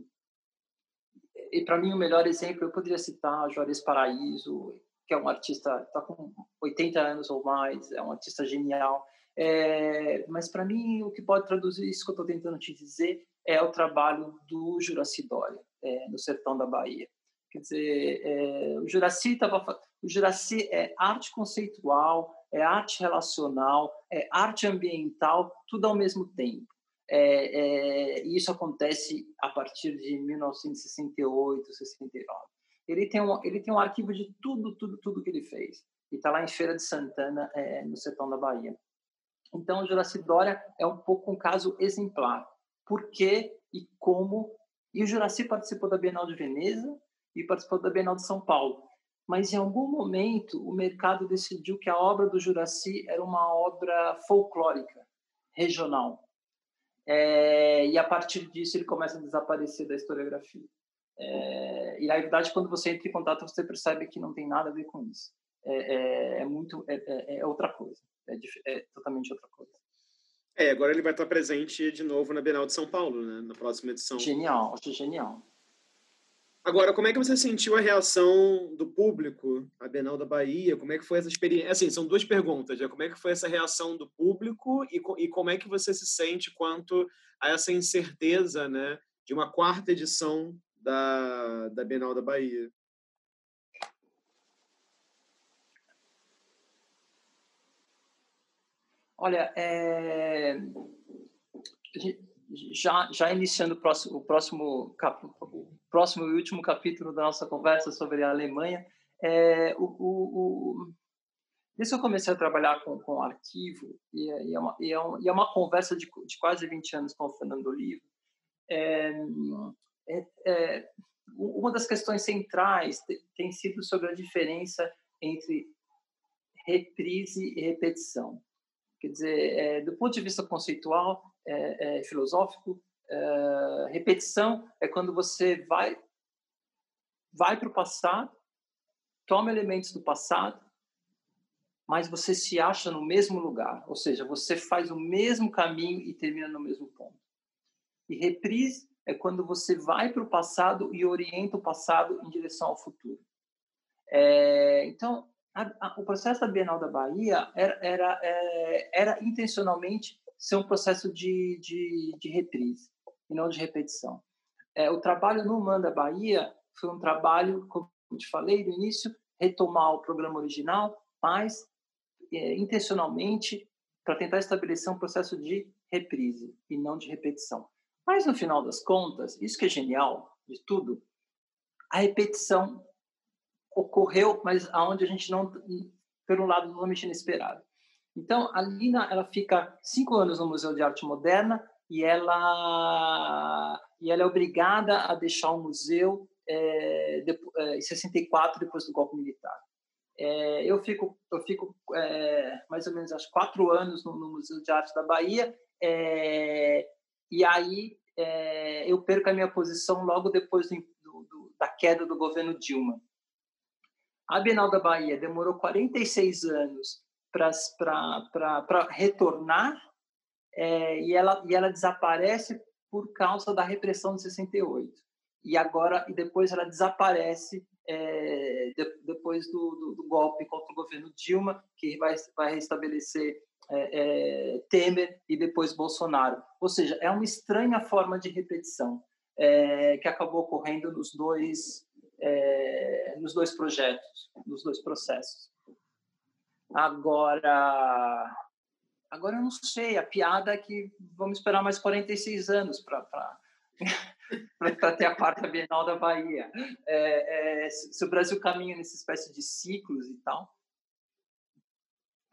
e para mim o melhor exemplo eu poderia citar Juarez Paraíso, que é um artista está com 80 anos ou mais, é um artista genial. É, mas para mim o que pode traduzir isso que eu estou tentando te dizer é o trabalho do Juraci Dória é, no sertão da Bahia. Quer dizer, é, o Juraci estava o Juraci é arte conceitual, é arte relacional, é arte ambiental, tudo ao mesmo tempo. É, é, isso acontece a partir de 1968, 69. Ele tem um, ele tem um arquivo de tudo, tudo, tudo que ele fez. E está lá em Feira de Santana, é, no sertão da Bahia. Então, o Juraci Dória é um pouco um caso exemplar. Por quê e como? E o Juraci participou da Bienal de Veneza e participou da Bienal de São Paulo. Mas, em algum momento, o mercado decidiu que a obra do Juraci era uma obra folclórica, regional. É, e, a partir disso, ele começa a desaparecer da historiografia. É, e, na verdade, quando você entra em contato, você percebe que não tem nada a ver com isso. É, é, é muito... É, é, é outra coisa. É, totalmente outra coisa. É, agora ele vai estar presente de novo na Bienal de São Paulo, né? Na próxima edição. Genial, acho genial. Agora, como é que você sentiu a reação do público à Bienal da Bahia? Como é que foi essa experiência? Assim, são duas perguntas. Né? Como é que foi essa reação do público e, e como é que você se sente quanto a essa incerteza, né, de uma quarta edição da, da Bienal da Bahia? Olha, é... já, já iniciando o próximo, o próximo, cap... o próximo e último capítulo da nossa conversa sobre a Alemanha, é, o, o, o... desde que eu comecei a trabalhar com, com arquivo, e, é, e, é uma, e, é uma, e é uma conversa de, de quase 20 anos com o Fernando Olivo, é, é, é, uma das questões centrais tem sido sobre a diferença entre reprise e repetição. Quer dizer, é, do ponto de vista conceitual, é, é, filosófico, é, repetição é quando você vai vai para o passado, toma elementos do passado, mas você se acha no mesmo lugar, ou seja, você faz o mesmo caminho e termina no mesmo ponto. E reprise é quando você vai para o passado e orienta o passado em direção ao futuro. É, então, a, a, o processo da Bienal da Bahia era, era, é, era intencionalmente ser um processo de, de, de reprise e não de repetição. É, o trabalho no Manda Bahia foi um trabalho, como eu te falei no início, retomar o programa original, mas é, intencionalmente para tentar estabelecer um processo de reprise e não de repetição. Mas no final das contas, isso que é genial de tudo, a repetição ocorreu, mas aonde a gente não, pelo lado totalmente inesperado. Então, a Lina, ela fica cinco anos no Museu de Arte Moderna e ela e ela é obrigada a deixar o museu é, de, é, em 64 depois do golpe militar. É, eu fico eu fico é, mais ou menos acho quatro anos no, no, Museu de Arte da Bahia é, e aí é, eu perco a minha posição logo depois do, do, da queda do governo Dilma. A Bienal da Bahia demorou 46 anos para retornar é, e, ela, e ela desaparece por causa da repressão de 68. E agora, e depois ela desaparece é, de, depois do, do, do, golpe contra o governo Dilma, que vai, vai restabelecer é, Temer e depois Bolsonaro. Ou seja, é uma estranha forma de repetição que acabou ocorrendo nos dois nos dois projetos, nos dois processos. Agora, agora eu não sei, a piada é que vamos esperar mais 46 anos para ter a quarta Bienal da Bahia. É, é, se o Brasil caminha nessa espécie de ciclos e tal,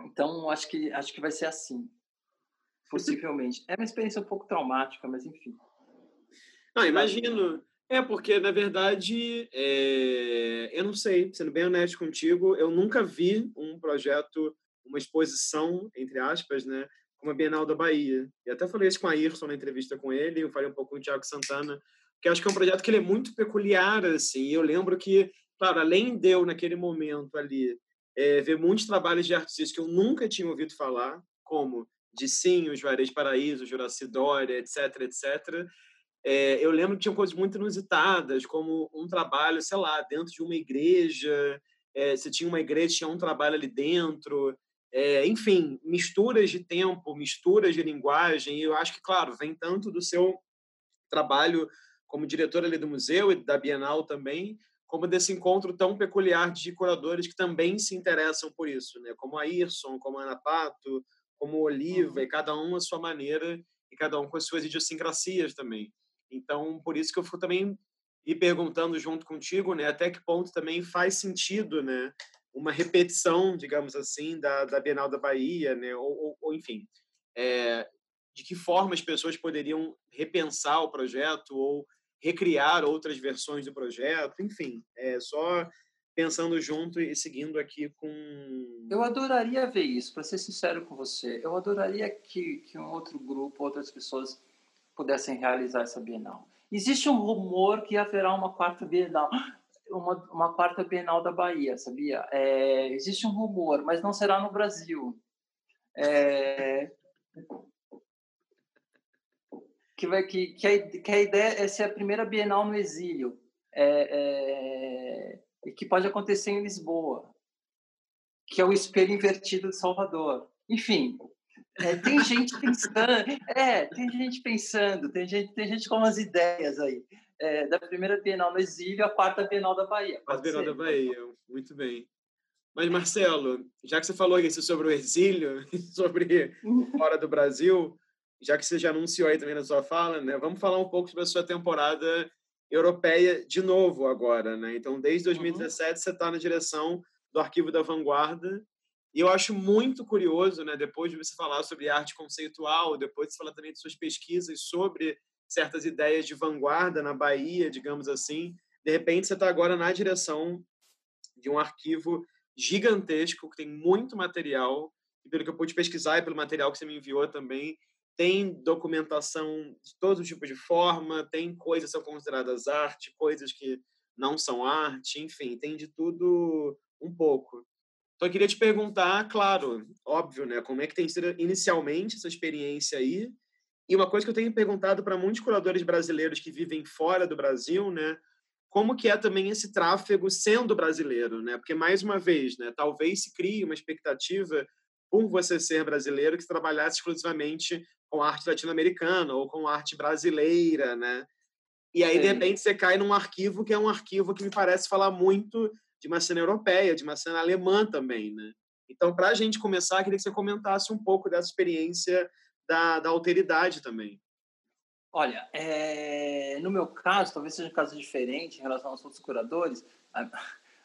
então acho que acho que vai ser assim, possivelmente. É uma experiência um pouco traumática, mas enfim. Não, imagino. É, porque, na verdade, é... eu não sei, sendo bem honesto contigo, eu nunca vi um projeto uma exposição, entre aspas, né, como a Bienal da Bahia. E até falei isso com a Irson na entrevista com ele, eu falei um pouco com o Tiago Santana, que acho que é um projeto que ele é muito peculiar, assim. Eu lembro que, claro, além de eu, naquele momento ali, é, ver muitos trabalhos de artistas que eu nunca tinha ouvido falar, como Dicinho, Juarez Paraíso, Juraci Dória, etc, etc. É, eu lembro que tinha coisas muito inusitadas, como um trabalho, sei lá, dentro de uma igreja, é, você tinha uma igreja, tinha um trabalho ali dentro, é, enfim, misturas de tempo, misturas de linguagem, e eu acho que, claro, vem tanto do seu trabalho como diretor ali do museu e da Bienal também, como desse encontro tão peculiar de curadores que também se interessam por isso, né? Como a Irson, como a Ana Pato, como a Oliva, uhum. e cada um à sua maneira e cada um com as suas idiosincrasias também. Então, por isso que eu fui também ir perguntando junto contigo, né, até que ponto também faz sentido, né, uma repetição, digamos assim, da, da Bienal da Bahia, né, ou, ou, ou enfim, é, de que forma as pessoas poderiam repensar o projeto ou recriar outras versões do projeto, enfim, é só pensando junto e seguindo aqui com. Eu adoraria ver isso, para ser sincero com você. Eu adoraria que, que um outro grupo, outras pessoas pudessem realizar essa Bienal. Existe um rumor que haverá uma quarta Bienal, uma, uma quarta Bienal da Bahia, sabia? É, existe um rumor, mas não será no Brasil. É, que, vai, que, que, a, que a ideia é ser a primeira Bienal no exílio, é, é, que pode acontecer em Lisboa, que é o espelho invertido de Salvador. Enfim, é, tem gente pensando, é, tem gente pensando, tem gente, tem gente com umas ideias aí. É, da primeira Bienal no exílio, a quarta Bienal da Bahia. Quarta Bienal da Bahia, muito bem. Mas, Marcelo, já que você falou isso sobre o exílio, sobre fora do Brasil, já que você já anunciou aí também na sua fala, né, vamos falar um pouco sobre a sua temporada europeia de novo agora, né? Então, desde 2017 uhum. você está na direção do Arquivo da Vanguarda e eu acho muito curioso, né, depois de você falar sobre arte conceitual, depois de você falar também de suas pesquisas sobre certas ideias de vanguarda na Bahia, digamos assim, de repente você está agora na direção de um arquivo gigantesco que tem muito material, e pelo que eu pude pesquisar e pelo material que você me enviou também, tem documentação de todo tipo de forma, tem coisas que são consideradas arte, coisas que não são arte, enfim, tem de tudo um pouco. Então, eu queria te perguntar, claro, óbvio, né, como é que tem sido inicialmente essa experiência aí? E uma coisa que eu tenho perguntado para muitos curadores brasileiros que vivem fora do Brasil, né, como que é também esse tráfego sendo brasileiro, né? Porque mais uma vez, né, talvez se crie uma expectativa por você ser brasileiro que trabalhasse exclusivamente com arte latino-americana ou com arte brasileira, né? E aí, de repente, você cai num arquivo que é um arquivo que me parece falar muito de uma cena europeia, de uma cena alemã também, né? Então, para a gente começar, queria que você comentasse um pouco dessa experiência da, da alteridade também. Olha, é... no meu caso, talvez seja um caso diferente em relação aos outros curadores, a,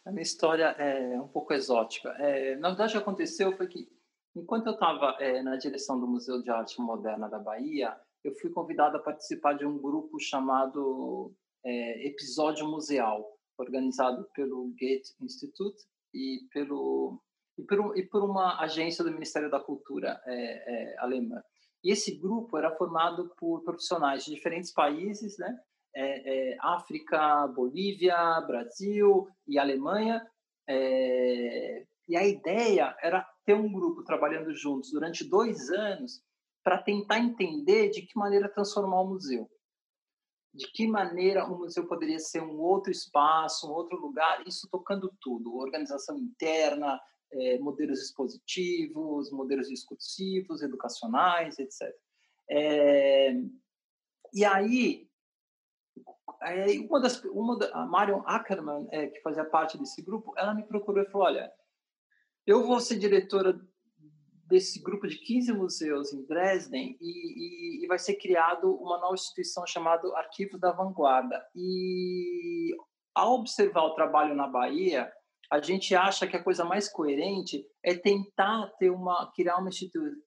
a minha história é um pouco exótica. É, na verdade, o que aconteceu foi que, enquanto eu estava é, na direção do Museu de Arte Moderna da Bahia, eu fui convidado a participar de um grupo chamado Episódio Museal, organizado pelo Goethe Institute e pelo e por, e por uma agência do Ministério da Cultura é, é, alemã. E esse grupo era formado por profissionais de diferentes países, né? É, é África, Bolívia, Brasil e Alemanha. É, e a ideia era ter um grupo trabalhando juntos durante dois anos para tentar entender de que maneira transformar o museu de que maneira o museu poderia ser um outro espaço, um outro lugar, isso tocando tudo, organização interna, é, modelos expositivos, modelos discursivos, educacionais, etc. É, e aí, uma das, uma da, a Marion Ackerman, é, que fazia parte desse grupo, ela me procurou e falou, olha, eu vou ser diretora desse grupo de 15 museus em Dresden e, e, e, vai ser criado uma nova instituição chamada Arquivo da Vanguarda. E ao observar o trabalho na Bahia, a gente acha que a coisa mais coerente é tentar ter uma criar uma,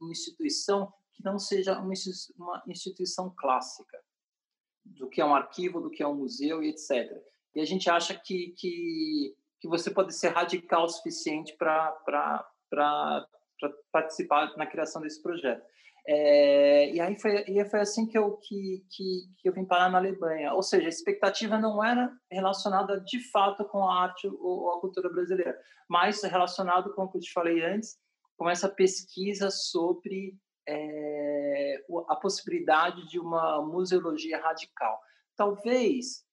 uma instituição que não seja uma, uma instituição clássica do que é um arquivo, do que é um museu e etc. E a gente acha que, que, que você pode ser radical o suficiente para para participar na criação desse projeto. É, e aí foi, e foi assim que eu, que, que, que, eu vim parar na Alemanha. Ou seja, a expectativa não era relacionada de fato com a arte ou a cultura brasileira, mas relacionado com o que eu te falei antes, com essa pesquisa sobre é, a possibilidade de uma museologia radical. Talvez,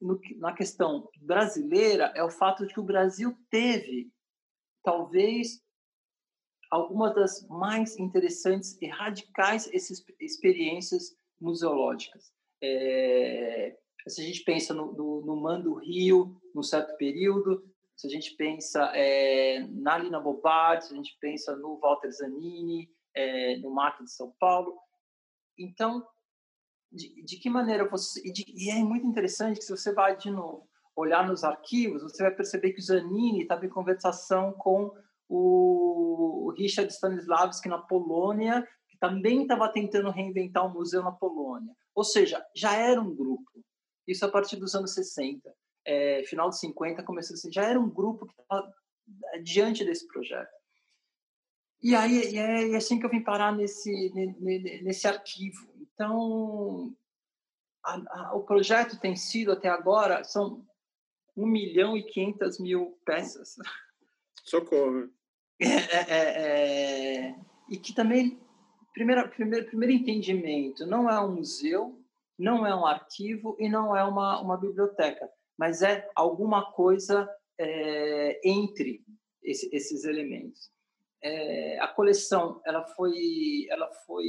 no, na questão brasileira, é o fato de que o Brasil teve, talvez, algumas das mais interessantes e radicais experiências museológicas. É, se a gente pensa no, no, no Rio, num certo período, se a gente pensa é, na Lina Bobardi, se a gente pensa no Walter Zanini, é, no MAC de São Paulo. Então, de, de que maneira você... E, de, e, é muito interessante que se você vai, de novo, olhar nos arquivos, você vai perceber que o Zanini estava em conversação com o Richard Stanislavski na Polônia, que também estava tentando reinventar um museu na Polônia. Ou seja, já era um grupo. Isso a partir dos anos 60 é, final de 50, começou assim, já era um grupo que estava diante desse projeto. E aí e é assim que eu vim parar nesse, nesse arquivo. Então, a, a, o projeto tem sido até agora, são 1 milhão e 500 mil peças. Socorro. É, é, é, é, e que também, primeiro, primeiro, primeiro entendimento, não é um museu, não é um arquivo e não é uma, uma biblioteca mas é alguma coisa entre esse, esses elementos. É, a coleção, ela foi, ela foi,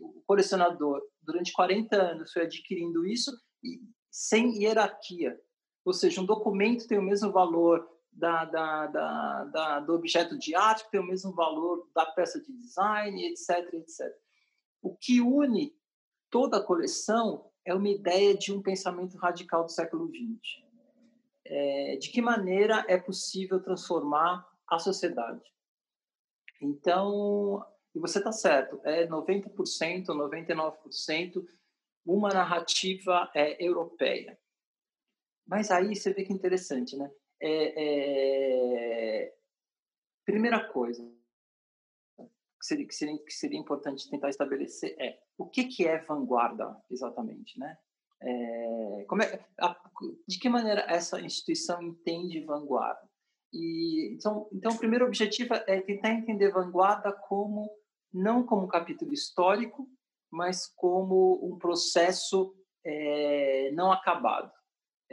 o colecionador durante 40 anos foi adquirindo isso e, sem hierarquia, ou seja, um documento tem o mesmo valor da, da, da, da, do objeto de arte, tem o mesmo valor da peça de design, etc, etc. O que une toda a coleção é uma ideia de um pensamento radical do século XX. É, de que maneira é possível transformar a sociedade? Então, e você está certo, é 90%, 99% uma narrativa é, europeia. Mas aí você vê que interessante, né? É, é... Primeira coisa, que seria, que seria, que seria importante tentar estabelecer é o que, que é vanguarda exatamente, né? É, como é, a, de que maneira essa instituição entende vanguarda? E, então, então, o primeiro objetivo é tentar entender vanguarda como não como um capítulo histórico, mas como um processo é, não acabado.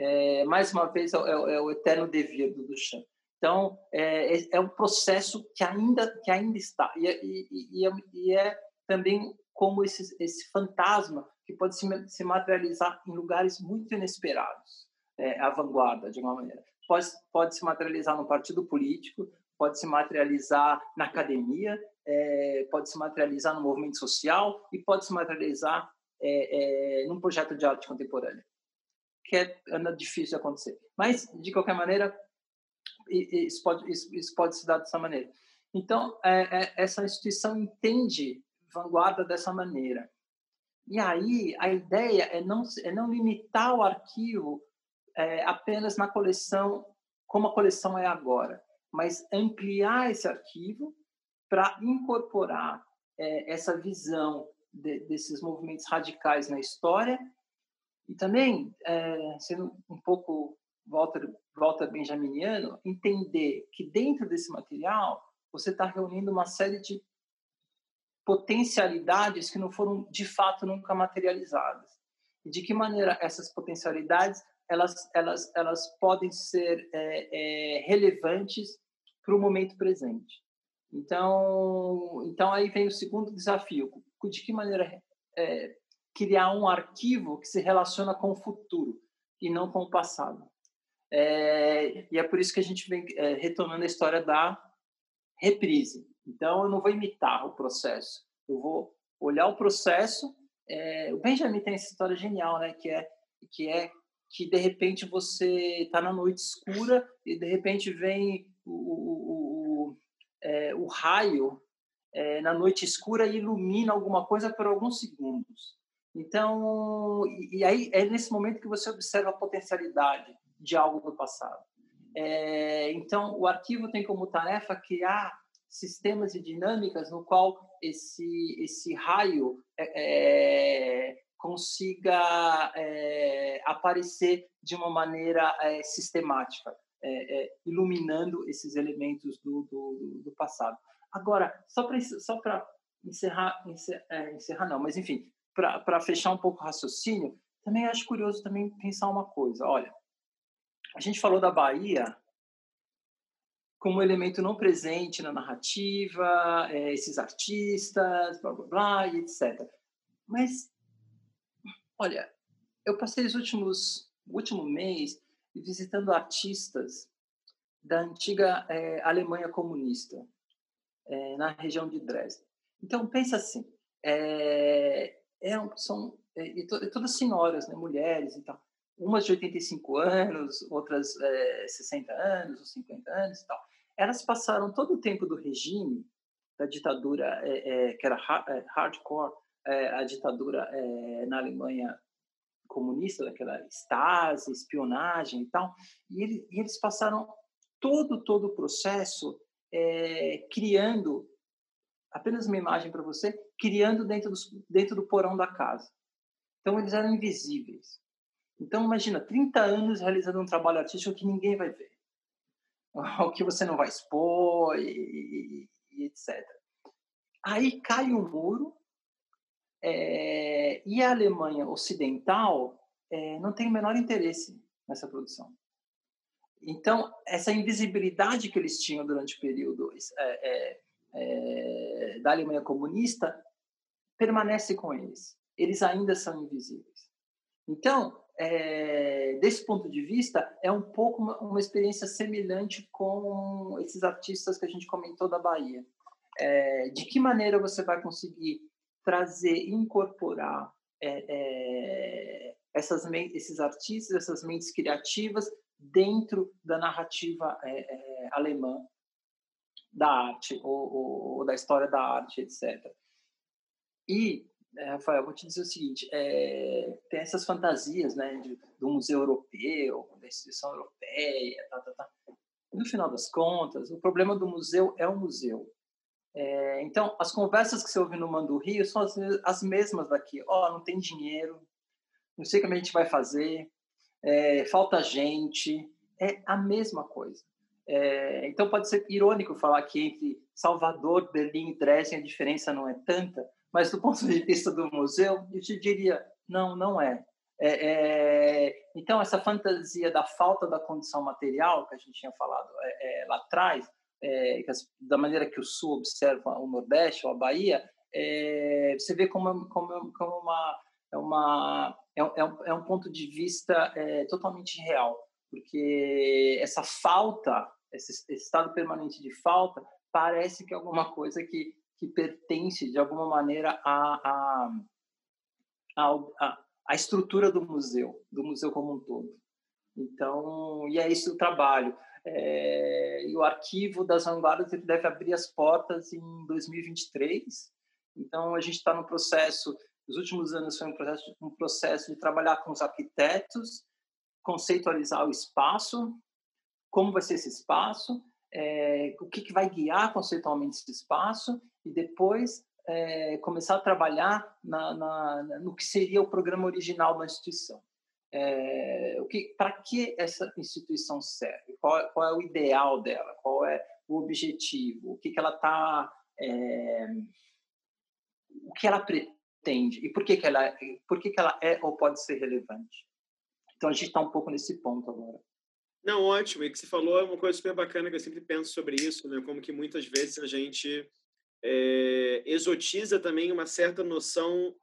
É, mais uma vez, é, é, é o eterno devir do Duchamp. Então, é, é, é um processo que ainda, que ainda está. E, e, e, é, e é, também como esse, esse fantasma que pode se, se materializar em lugares muito inesperados, é, a vanguarda, de alguma maneira. Pode, pode se materializar no partido político, pode se materializar na academia, é, pode se materializar no movimento social e pode se materializar é, é, num projeto de arte contemporânea, que é, é difícil de acontecer. Mas, de qualquer maneira, isso pode, isso, isso pode se dar dessa maneira. Então, é, é, essa instituição entende vanguarda dessa maneira. E aí, a ideia é não, é não limitar o arquivo é, apenas na coleção, como a coleção é agora, mas ampliar esse arquivo para incorporar é, essa visão de, desses movimentos radicais na história e também, é, sendo um pouco Walter, Walter Benjaminiano, entender que dentro desse material você está reunindo uma série de potencialidades que não foram de fato nunca materializadas. E de que maneira essas potencialidades elas elas elas podem ser é, é, relevantes para o momento presente. Então então aí vem o segundo desafio: de que maneira é, criar um arquivo que se relaciona com o futuro e não com o passado. É, e é por isso que a gente vem é, retomando a história da reprise. Então, eu não vou imitar o processo, eu vou olhar o processo. É, o Benjamin tem essa história genial, né? Que é que é que de repente você está na noite escura e de repente vem o, o, o, é, o raio é, na noite escura e ilumina alguma coisa por alguns segundos. Então, e, aí é nesse momento que você observa a potencialidade de algo do passado. É, então, o arquivo tem como tarefa criar sistemas e dinâmicas no qual esse esse raio é, é, consiga é, aparecer de uma maneira é, sistemática, é, é, iluminando esses elementos do, do, do passado. Agora, só para só para encerrar, encerrar, encerrar não, mas enfim, para fechar um pouco o raciocínio, também acho curioso também pensar uma coisa. Olha, a gente falou da Bahia como elemento não presente na narrativa, é, esses artistas, blá blá blá, e etc. Mas, olha, eu passei os últimos, último mês visitando artistas da antiga é, Alemanha comunista, é, na região de Dresden. Então, pensa assim, é, é são e to, todas senhoras, né, mulheres e tal. Umas de 85 anos, outras é, 60 anos ou 50 anos e tal. Elas passaram todo o tempo do regime, da ditadura, é, é, que era é, hardcore, é, a ditadura é, na Alemanha comunista, daquela Stasi, espionagem e tal, e, ele, e eles passaram todo, todo o processo é, criando, apenas uma imagem para você, criando dentro, dos, dentro do porão da casa. Então, eles eram invisíveis. Então, imagina, 30 anos realizando um trabalho artístico que ninguém vai ver. O que você não vai expor e, e, e etc. Aí cai o um muro é, e a Alemanha Ocidental é, não tem o menor interesse nessa produção. Então, essa invisibilidade que eles tinham durante o período é, da Alemanha comunista permanece com eles eles ainda são invisíveis. Então, é, desse ponto de vista, é um pouco uma, uma, experiência semelhante com esses artistas que a gente comentou da Bahia. É, de que maneira você vai conseguir trazer, incorporar é, é essas, esses artistas, essas mentes criativas dentro da narrativa é, é, alemã da arte ou, ou, ou da história da arte, etc. E é, Rafael, vou te dizer o seguinte: é, tem essas fantasias né, de, do museu europeu, da instituição europeia, tá, tá, tá. No final das contas, o problema do museu é o museu. É, então, as conversas que você ouve no Mando Rio são as, as mesmas daqui. Ó, oh, não tem dinheiro, não sei como a gente vai fazer, é, falta gente. É a mesma coisa. É, então, pode ser irônico falar que entre Salvador, Berlim e Dresden a diferença não é tanta, mas do ponto de vista do museu, eu te diria, não, não é. é, é então, essa fantasia da falta da condição material, que a gente tinha falado é, é lá atrás, é, da maneira que o Sul observa o Nordeste ou a Bahia, é, você vê como, como, como uma, uma, é, um, é um ponto de vista totalmente real, porque essa falta, esse, esse estado permanente de falta, parece que é alguma coisa que que pertence de alguma maneira à, à, à, estrutura do museu, do museu como um todo. Então, e é isso o trabalho. É, e o arquivo das vanguardas ele deve abrir as portas em 2023. Então, a gente está no processo, nos últimos anos foi um processo, um processo de trabalhar com os arquitetos, conceitualizar o espaço, como vai ser esse espaço, é, o que, que vai guiar conceitualmente esse espaço e depois é, começar a trabalhar na, na, no que seria o programa original da instituição. É, o que, para que essa instituição serve? Qual, qual, é o ideal dela? Qual é o objetivo? O que, que ela está, é, o que ela pretende e por que, que ela, por que, que ela é ou pode ser relevante? Então a gente está um pouco nesse ponto agora. Não, ótimo. E que você falou é uma coisa super bacana que eu sempre penso sobre isso, né? Como que muitas vezes a gente é, exotiza também uma certa noção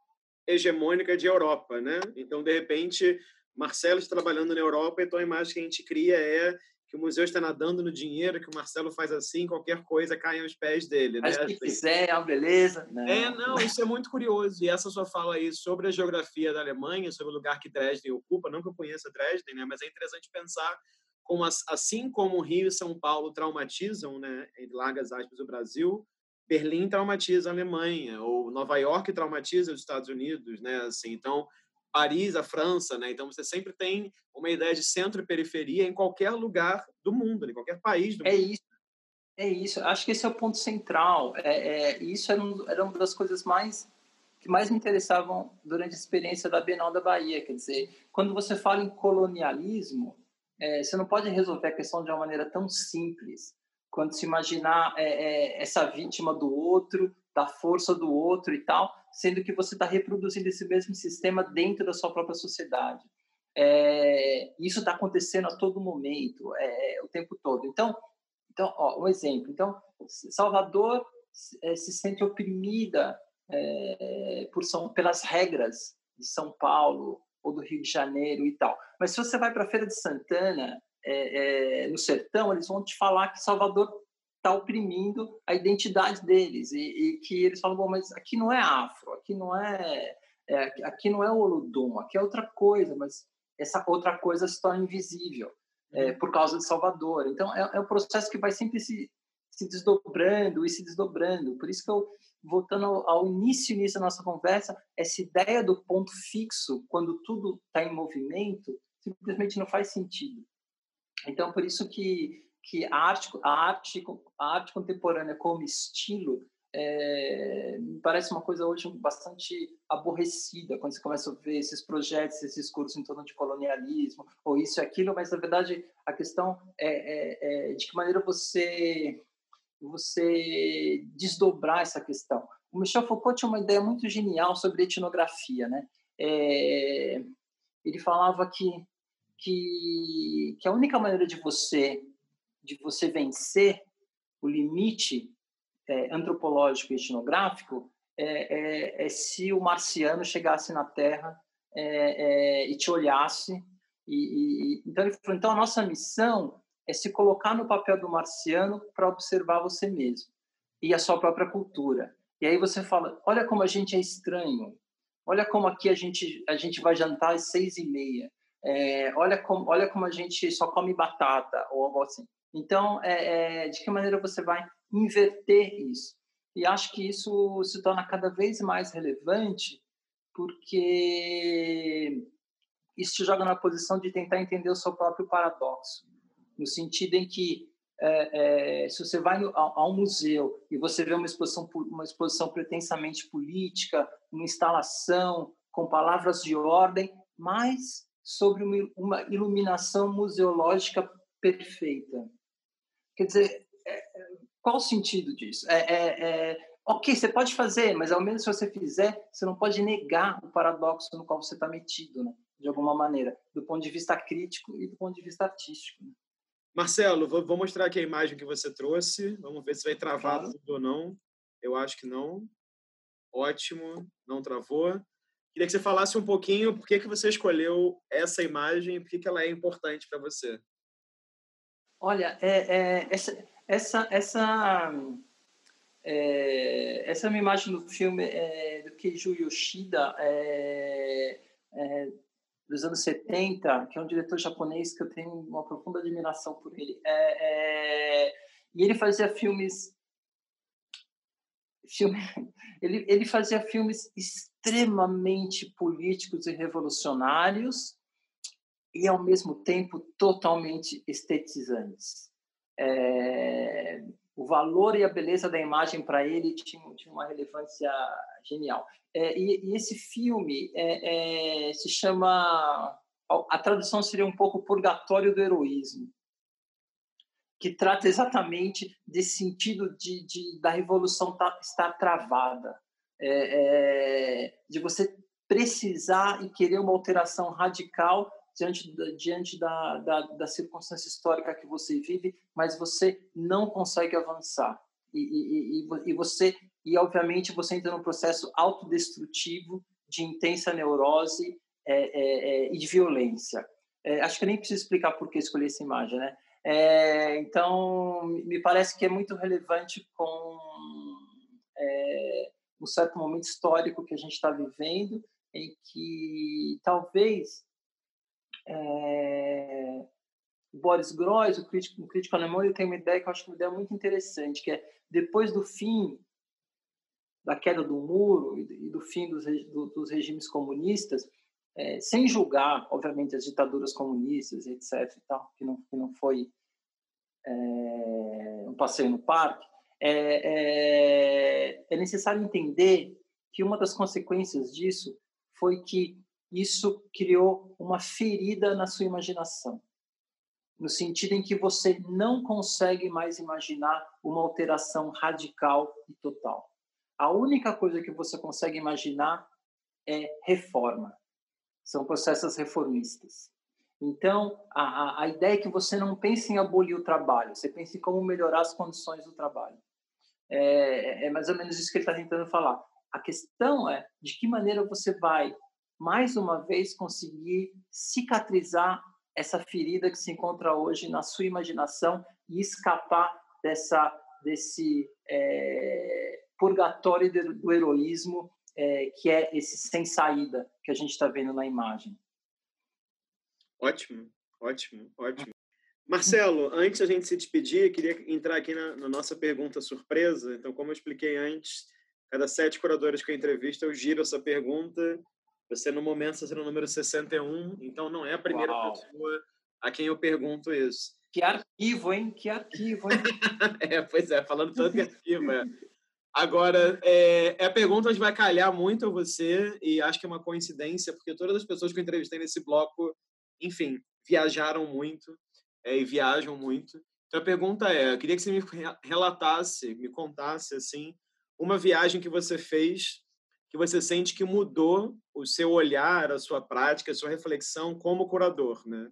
hegemônica de Europa, né? Então, de repente, Marcelo está trabalhando na Europa, então a imagem que a gente cria é que o museu está nadando no dinheiro, que o Marcelo faz assim, qualquer coisa cai aos pés dele, Mas né? se quiser, é uma beleza. Não. É, não, isso é muito curioso. E essa sua fala aí sobre a geografia da Alemanha, sobre o lugar que Dresden ocupa, não que eu conheça Dresden, né? Mas é interessante pensar como assim como Rio e São Paulo traumatizam, né, em largas aspas, o Brasil, Berlim traumatiza a Alemanha, ou Nova York traumatiza os Estados Unidos, né? Assim, então, Paris, a França, né? Então, você sempre tem uma ideia de centro e periferia em qualquer lugar do mundo, em qualquer país do é mundo. Isso. É isso, acho que esse é o ponto central. É, é isso era, um, era uma das coisas mais que mais me interessavam durante a experiência da Bienal da Bahia. Quer dizer, quando você fala em colonialismo, é, você não pode resolver a questão de uma maneira tão simples quando se imaginar é, é, essa vítima do outro, da força do outro e tal, sendo que você está reproduzindo esse mesmo sistema dentro da sua própria sociedade. É, isso está acontecendo a todo momento, é, o tempo todo. Então, então ó, um exemplo. Então, Salvador é, se sente oprimida é, por São, pelas regras de São Paulo ou do Rio de Janeiro e tal. Mas se você vai para a Feira de Santana, é, é, no sertão, eles vão te falar que Salvador está oprimindo a identidade deles e, e, que eles falam, bom, mas aqui não é afro, aqui não é, é aqui não é Olodum, aqui é outra coisa, mas essa outra coisa se torna invisível é, uhum. por causa de Salvador. Então é, é um processo que vai sempre se, se desdobrando e se desdobrando. Por isso que eu voltando ao, ao início, início da nossa conversa, essa ideia do ponto fixo, quando tudo está em movimento, simplesmente não faz sentido. Então, por isso que, que a, arte, a, arte, a arte contemporânea como estilo é, me parece uma coisa hoje bastante aborrecida quando você começa a ver esses projetos, esses cursos em torno de colonialismo, ou isso e aquilo, mas na verdade a questão é, é, é de que maneira você você desdobrar essa questão. O Michel Foucault tinha uma ideia muito genial sobre etnografia, né? É, ele falava que que, que a única maneira de você de você vencer o limite é, antropológico e etnográfico é, é, é, se o marciano chegasse na Terra é, é, e te olhasse. E, e, então ele falou: então a nossa missão é se colocar no papel do marciano para observar você mesmo e a sua própria cultura. E aí você fala: olha como a gente é estranho. Olha como aqui a gente a gente vai jantar às seis e meia. É, olha, como, olha como a gente só come batata ou algo assim. Então, é, é, de que maneira você vai inverter isso? E acho que isso se torna cada vez mais relevante porque isso te joga na posição de tentar entender o seu próprio paradoxo, no sentido em que é, é, se você vai no, a, a, um museu e você vê uma exposição, uma exposição pretensamente política, uma instalação com palavras de ordem, mas sobre uma iluminação museológica perfeita. Quer dizer, é, é, qual o sentido disso? É, é, é, ok, você pode fazer, mas ao menos se você fizer, você não pode negar o paradoxo no qual você está metido, né? de alguma maneira, do ponto de vista crítico e do ponto de vista artístico. Né? Marcelo, vou, vou, mostrar aqui a imagem que você trouxe. Vamos ver se vai travar claro. tudo ou não. Eu acho que não. Ótimo, não travou. Queria que você falasse um pouquinho por que, que você escolheu essa imagem e por que, que ela é importante para você. Olha, é, é, essa, essa, essa, é, essa é uma imagem do filme do Keiju Yoshida, é, é, dos anos 70, que é um diretor japonês que eu tenho uma profunda admiração por ele. É, e ele fazia filmes filme, ele, ele fazia filmes extremamente políticos e revolucionários e, ao mesmo tempo, totalmente estetizantes. É, o valor e a beleza da imagem para ele tinham, tinha uma relevância genial. É, e, e, esse filme é, é se chama. A tradução seria um pouco Purgatório do Heroísmo que trata exatamente desse sentido de, de da revolução estar travada, é, é, de você precisar e querer uma alteração radical diante, diante da, da, da, circunstância histórica que você vive, mas você não consegue avançar. E, e, e, e, você e obviamente você entra num processo autodestrutivo de intensa neurose é, é, é e de violência. É, acho que eu nem preciso explicar por que escolhi essa imagem, né? É, então, me parece que é muito relevante com é, um certo momento histórico que a gente está vivendo, em que talvez é, Boris Groys, o crítico, o crítico alemão, ele tem uma ideia que eu acho uma ideia muito interessante, que é depois do fim da queda do muro e do fim dos, dos regimes comunistas, é, sem julgar, obviamente, as ditaduras comunistas, etc. E tal, que não, que não foi é, passeio no parque, é, é, é necessário entender que uma das consequências disso foi que isso criou uma ferida na sua imaginação, no sentido em que você não consegue mais imaginar uma alteração radical e total. A única coisa que você consegue imaginar é reforma. São processos reformistas. Então, a, a ideia é que você não pense em abolir o trabalho, você pense em como melhorar as condições do trabalho. É, é mais ou menos isso que ele está tentando falar. A questão é de que maneira você vai, mais uma vez, conseguir cicatrizar essa ferida que se encontra hoje na sua imaginação e escapar dessa desse é, purgatório do heroísmo é, que é esse sem saída que a gente está vendo na imagem. Ótimo, ótimo, ótimo. Marcelo, antes da gente se despedir, queria entrar aqui na, na, nossa pergunta surpresa. Então, como eu expliquei antes, cada sete curadores que eu entrevisto, eu giro essa pergunta. Você, no momento, está sendo o número 61, então não é a primeira Uau. pessoa a quem eu pergunto isso. Que arquivo, hein? Que arquivo, hein? é, pois é, falando tanto de arquivo. É. Agora, é, é, a pergunta que vai calhar muito você, e acho que é uma coincidência, porque todas as pessoas que eu entrevistei nesse bloco, enfim, viajaram muito é, e viajam muito. Então a pergunta é: eu queria que você me relatasse, me contasse, assim, uma viagem que você fez que você sente que mudou o seu olhar, a sua prática, a sua reflexão como curador, né?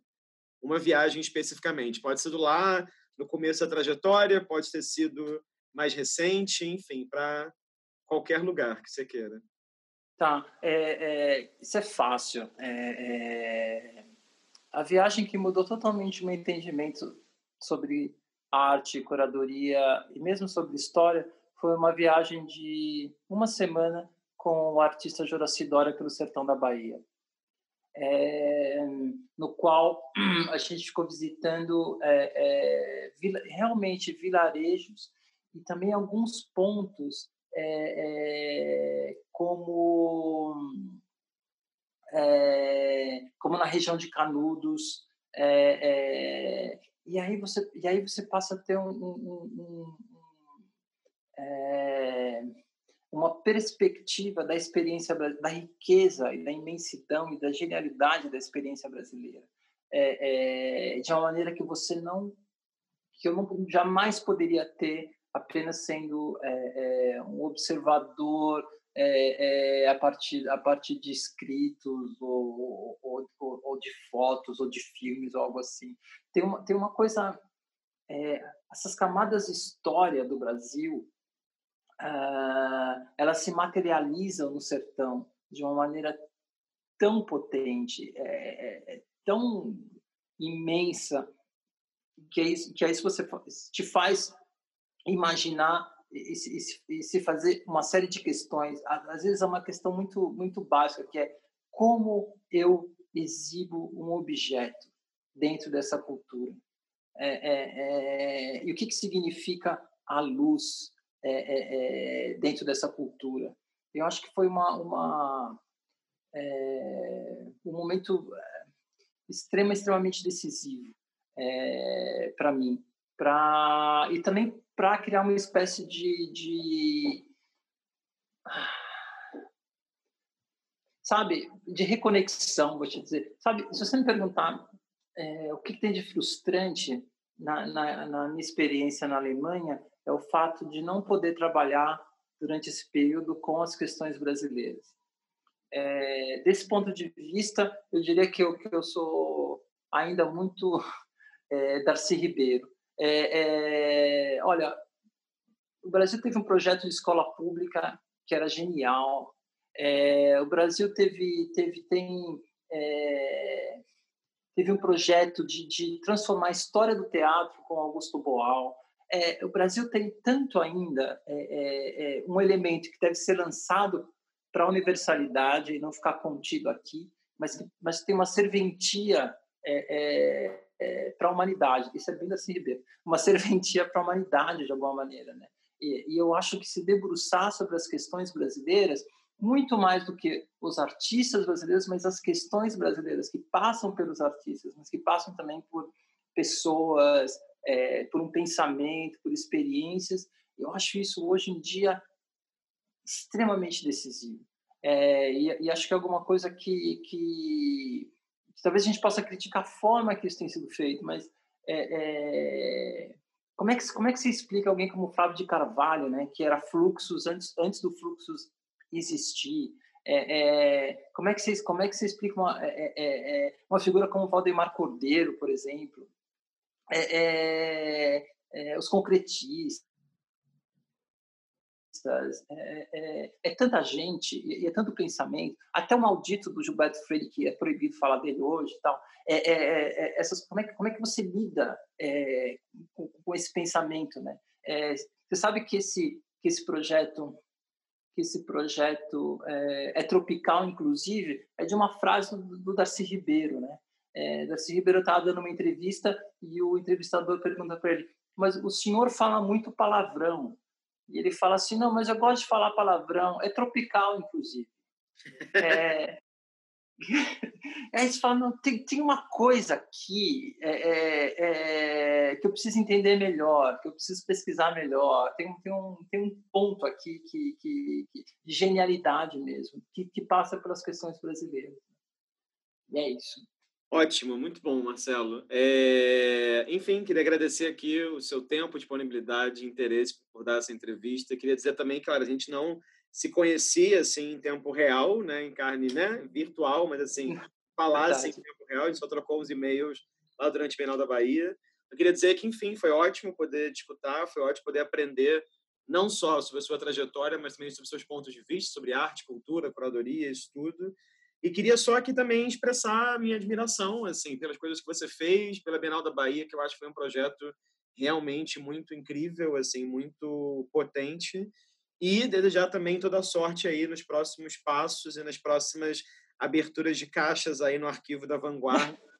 Uma viagem especificamente. Pode ser do lá no começo da trajetória, pode ter sido mais recente, enfim, para qualquer lugar que você queira. Tá, é, é, isso é fácil. É, é, a viagem que mudou totalmente meu entendimento sobre arte, curadoria e mesmo sobre história foi uma viagem de uma semana com o artista Joraci Dória pelo sertão da Bahia, é, no qual a gente ficou visitando é, vila, realmente vilarejos e também alguns pontos é, é, como é, como na região de Canudos é, é, e aí você e aí você passa a ter um, um, um, é, uma perspectiva da experiência da riqueza e da imensidão e da genialidade da experiência brasileira. De uma maneira que você não que eu não, jamais poderia ter apenas sendo é, é, um observador é, é, a, partir, a partir de escritos ou, ou, ou, ou, de fotos ou de filmes ou algo assim. Tem uma, tem uma coisa... É, essas camadas de história do Brasil, uh, elas se materializam no sertão de uma maneira tão potente, é, tão imensa, que é isso, que é isso que você te faz imaginar e, e, se fazer uma série de questões. Às vezes é uma questão muito muito básica que é como eu exibo um objeto dentro dessa cultura é, é, é, e o que, que significa a luz é, é, é, dentro dessa cultura. Eu acho que foi uma, uma um momento extrema, extremamente decisivo para mim, para e também para criar uma espécie de, de sabe, de reconexão, vou te dizer. Sabe, se você me perguntar é, o que, tem de frustrante na, na, na, minha experiência na Alemanha, é o fato de não poder trabalhar durante esse período com as questões brasileiras. É, desse ponto de vista, eu diria que eu, que eu sou ainda muito é, Darcy Ribeiro. É, é, olha, o Brasil teve um projeto de escola pública que era genial. É, o Brasil teve, teve, tem, é, teve um projeto de, de, transformar a história do teatro com Augusto Boal. É, o Brasil tem tanto ainda é, um elemento que deve ser lançado para a universalidade e não ficar contido aqui, mas, mas tem uma serventia é, é, para a humanidade. Isso é bem da Ribeiro. Uma serventia para a humanidade, de alguma maneira. Né? E, e, eu acho que se debruçar sobre as questões brasileiras, muito mais do que os artistas brasileiros, mas as questões brasileiras que passam pelos artistas, mas que passam também por pessoas é, por um pensamento, por experiências. Eu acho isso hoje em dia extremamente decisivo. É, e, e, acho que é alguma coisa que, que, talvez a gente possa criticar a forma que isso tem sido feito, mas é, é, como, é que, como é que se explica alguém como Flávio de Carvalho, né, que era fluxos antes, antes do fluxos existir? É, é, como é que você como é que você explica uma, é, é uma figura como Valdemar Cordeiro, por exemplo, os concretistas, é, tanta gente e é tanto pensamento, até o maldito do Gilberto Freire que é proibido falar dele hoje, tal. essas como é como é que você lida com, com, esse pensamento, né? você sabe que esse que esse projeto que esse projeto é, é, tropical, inclusive, é de uma frase do, do Darcy Ribeiro, né? É, Darcy Ribeiro estava dando uma entrevista e o entrevistador pergunta para ele: "Mas o senhor fala muito palavrão?" E ele fala assim: "Não, mas eu gosto de falar palavrão. É tropical, inclusive." É, Aí você fala, não, tem, tem uma coisa aqui é, é, é, que eu preciso entender melhor, que eu preciso pesquisar melhor. Tem, tem, um, tem um ponto aqui que, que, que de genialidade mesmo, que, que passa pelas questões brasileiras. E é isso. Ótimo, muito bom, Marcelo. É... Enfim, queria agradecer aqui o seu tempo, disponibilidade, interesse por dar essa entrevista. Queria dizer também, claro, a gente não se conhecia assim em tempo real, né, em carne, né, virtual, mas assim, falar assim, em tempo real, a gente só trocou uns e-mails lá durante o Bienal da Bahia. Eu queria dizer que, enfim, foi ótimo poder discutir, foi ótimo poder aprender não só sobre a sua trajetória, mas também sobre seus pontos de vista, sobre arte, cultura, curadoria, isso tudo. E queria só aqui também expressar a minha admiração, assim, pelas coisas que você fez, pela Bienal da Bahia, que eu acho que foi um projeto realmente muito incrível, assim, muito potente. E desejar também toda a sorte aí nos próximos passos e nas próximas aberturas de caixas aí no arquivo da Vanguarda.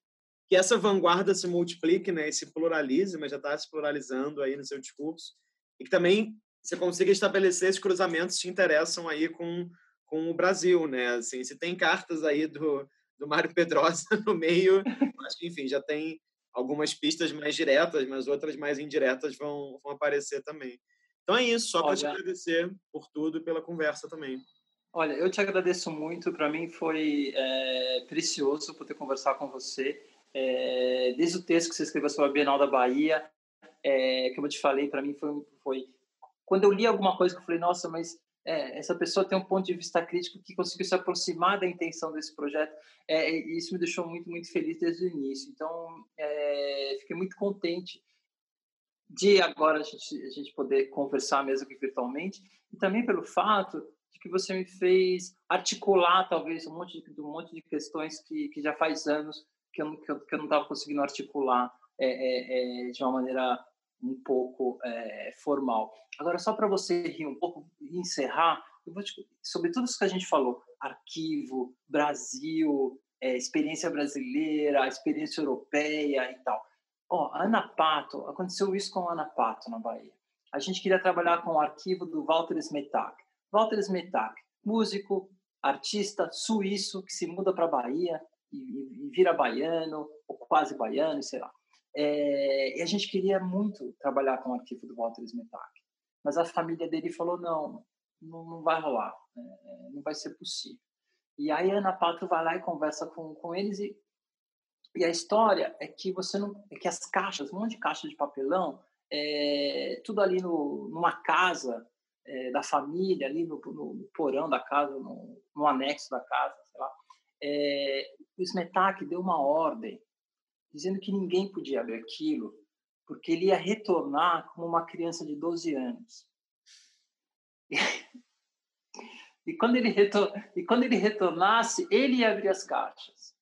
que essa vanguarda se multiplique, né, e se pluralize, mas já está se pluralizando aí no seu discurso. E que também você consiga estabelecer esses cruzamentos que te interessam aí com, com o Brasil, né? Assim, se tem cartas aí do, do Mário Pedrosa no meio, acho que, enfim, já tem algumas pistas mais diretas, mas outras mais indiretas vão, vão aparecer também. Então é isso, só para te agradecer por tudo e pela conversa também. Olha, eu te agradeço muito. Para mim foi é, precioso poder conversar com você. É, desde o texto que você escreveu sobre a Bienal da Bahia, é, que eu te falei, para mim foi, foi. Quando eu li alguma coisa que eu falei, nossa, mas é, essa pessoa tem um ponto de vista crítico que conseguiu se aproximar da intenção desse projeto. É, isso me deixou muito, muito feliz desde o início. Então, é, fiquei muito contente de agora a gente, a gente poder conversar mesmo que virtualmente, e também pelo fato de que você me fez articular talvez um monte de, um monte de questões que, que já faz anos que eu, que eu, que eu não estava conseguindo articular é, é, é, de uma maneira um pouco é, formal. Agora, só para você rir um pouco e encerrar, te, sobre tudo isso que a gente falou, arquivo, Brasil, é, experiência brasileira, experiência europeia e tal. Ó, oh, Ana Pato, aconteceu isso com a Ana Pato na Bahia. A gente queria trabalhar com o arquivo do Walter Smetak. Walter Smetak, músico, artista suíço que se muda para a Bahia e, e, vira baiano, ou quase baiano, sei lá. É, e a gente queria muito trabalhar com o arquivo do Walter Smetak. Mas a família dele falou: não, não, não vai rolar, é, não vai ser possível. E aí a Ana Pato vai lá e conversa com, com eles e e a história é que você não, é que as caixas, um monte de caixa de papelão, é, tudo ali no, numa casa é, da família, ali no, no, porão da casa, no, no, anexo da casa, sei lá. É, o Smetak deu uma ordem dizendo que ninguém podia abrir aquilo, porque ele ia retornar como uma criança de 12 anos. E, quando ele retor, e quando ele retornasse, ele ia abrir as caixas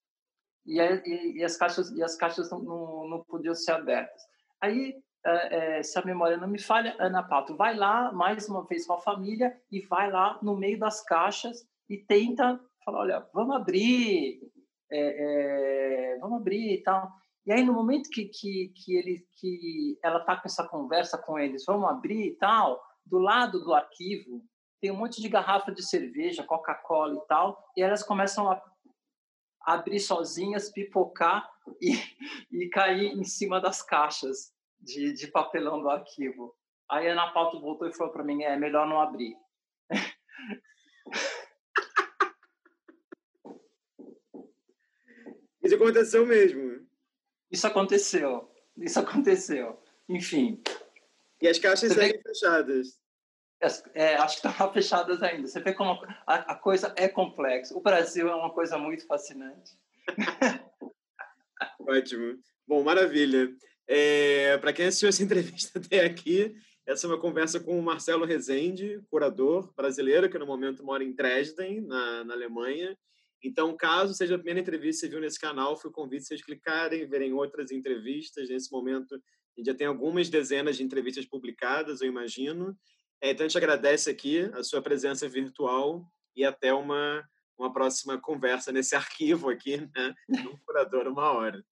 e, e, e as caixas e as caixas não, não, não podiam ser abertas. Aí, é, é, se a memória não me falha, Ana Pato vai lá mais uma vez com a família e vai lá no meio das caixas e tenta falar, olha, vamos abrir, é vamos abrir e tal. E aí no momento que que, que ele que ela tá com essa conversa com eles, vamos abrir e tal, do lado do arquivo tem um monte de garrafa de cerveja, Coca-Cola e tal, e elas começam a abrir sozinhas, pipocar e, e cair em cima das caixas de, de papelão do arquivo. Aí a Ana Pauta voltou e falou para mim, é melhor não abrir. Isso aconteceu mesmo. Isso aconteceu. Isso aconteceu. Enfim. E as caixas seguem fechadas. É, acho que estão fechadas ainda. Você vê como a, a, coisa é complexa. O Brasil é uma coisa muito fascinante. Ótimo. Bom, maravilha. É, Para quem assistiu essa entrevista até aqui, essa é uma conversa com o Marcelo Rezende, curador brasileiro, que no momento mora em Dresden, na, na Alemanha. Então, caso seja a primeira entrevista que você viu nesse canal, foi o convite vocês clicarem, verem outras entrevistas. Nesse momento, a gente já tem algumas dezenas de entrevistas publicadas, eu imagino. É, então, a gente agradece aqui a sua presença virtual e até uma, uma próxima conversa nesse arquivo aqui, né? No Curador Uma Hora.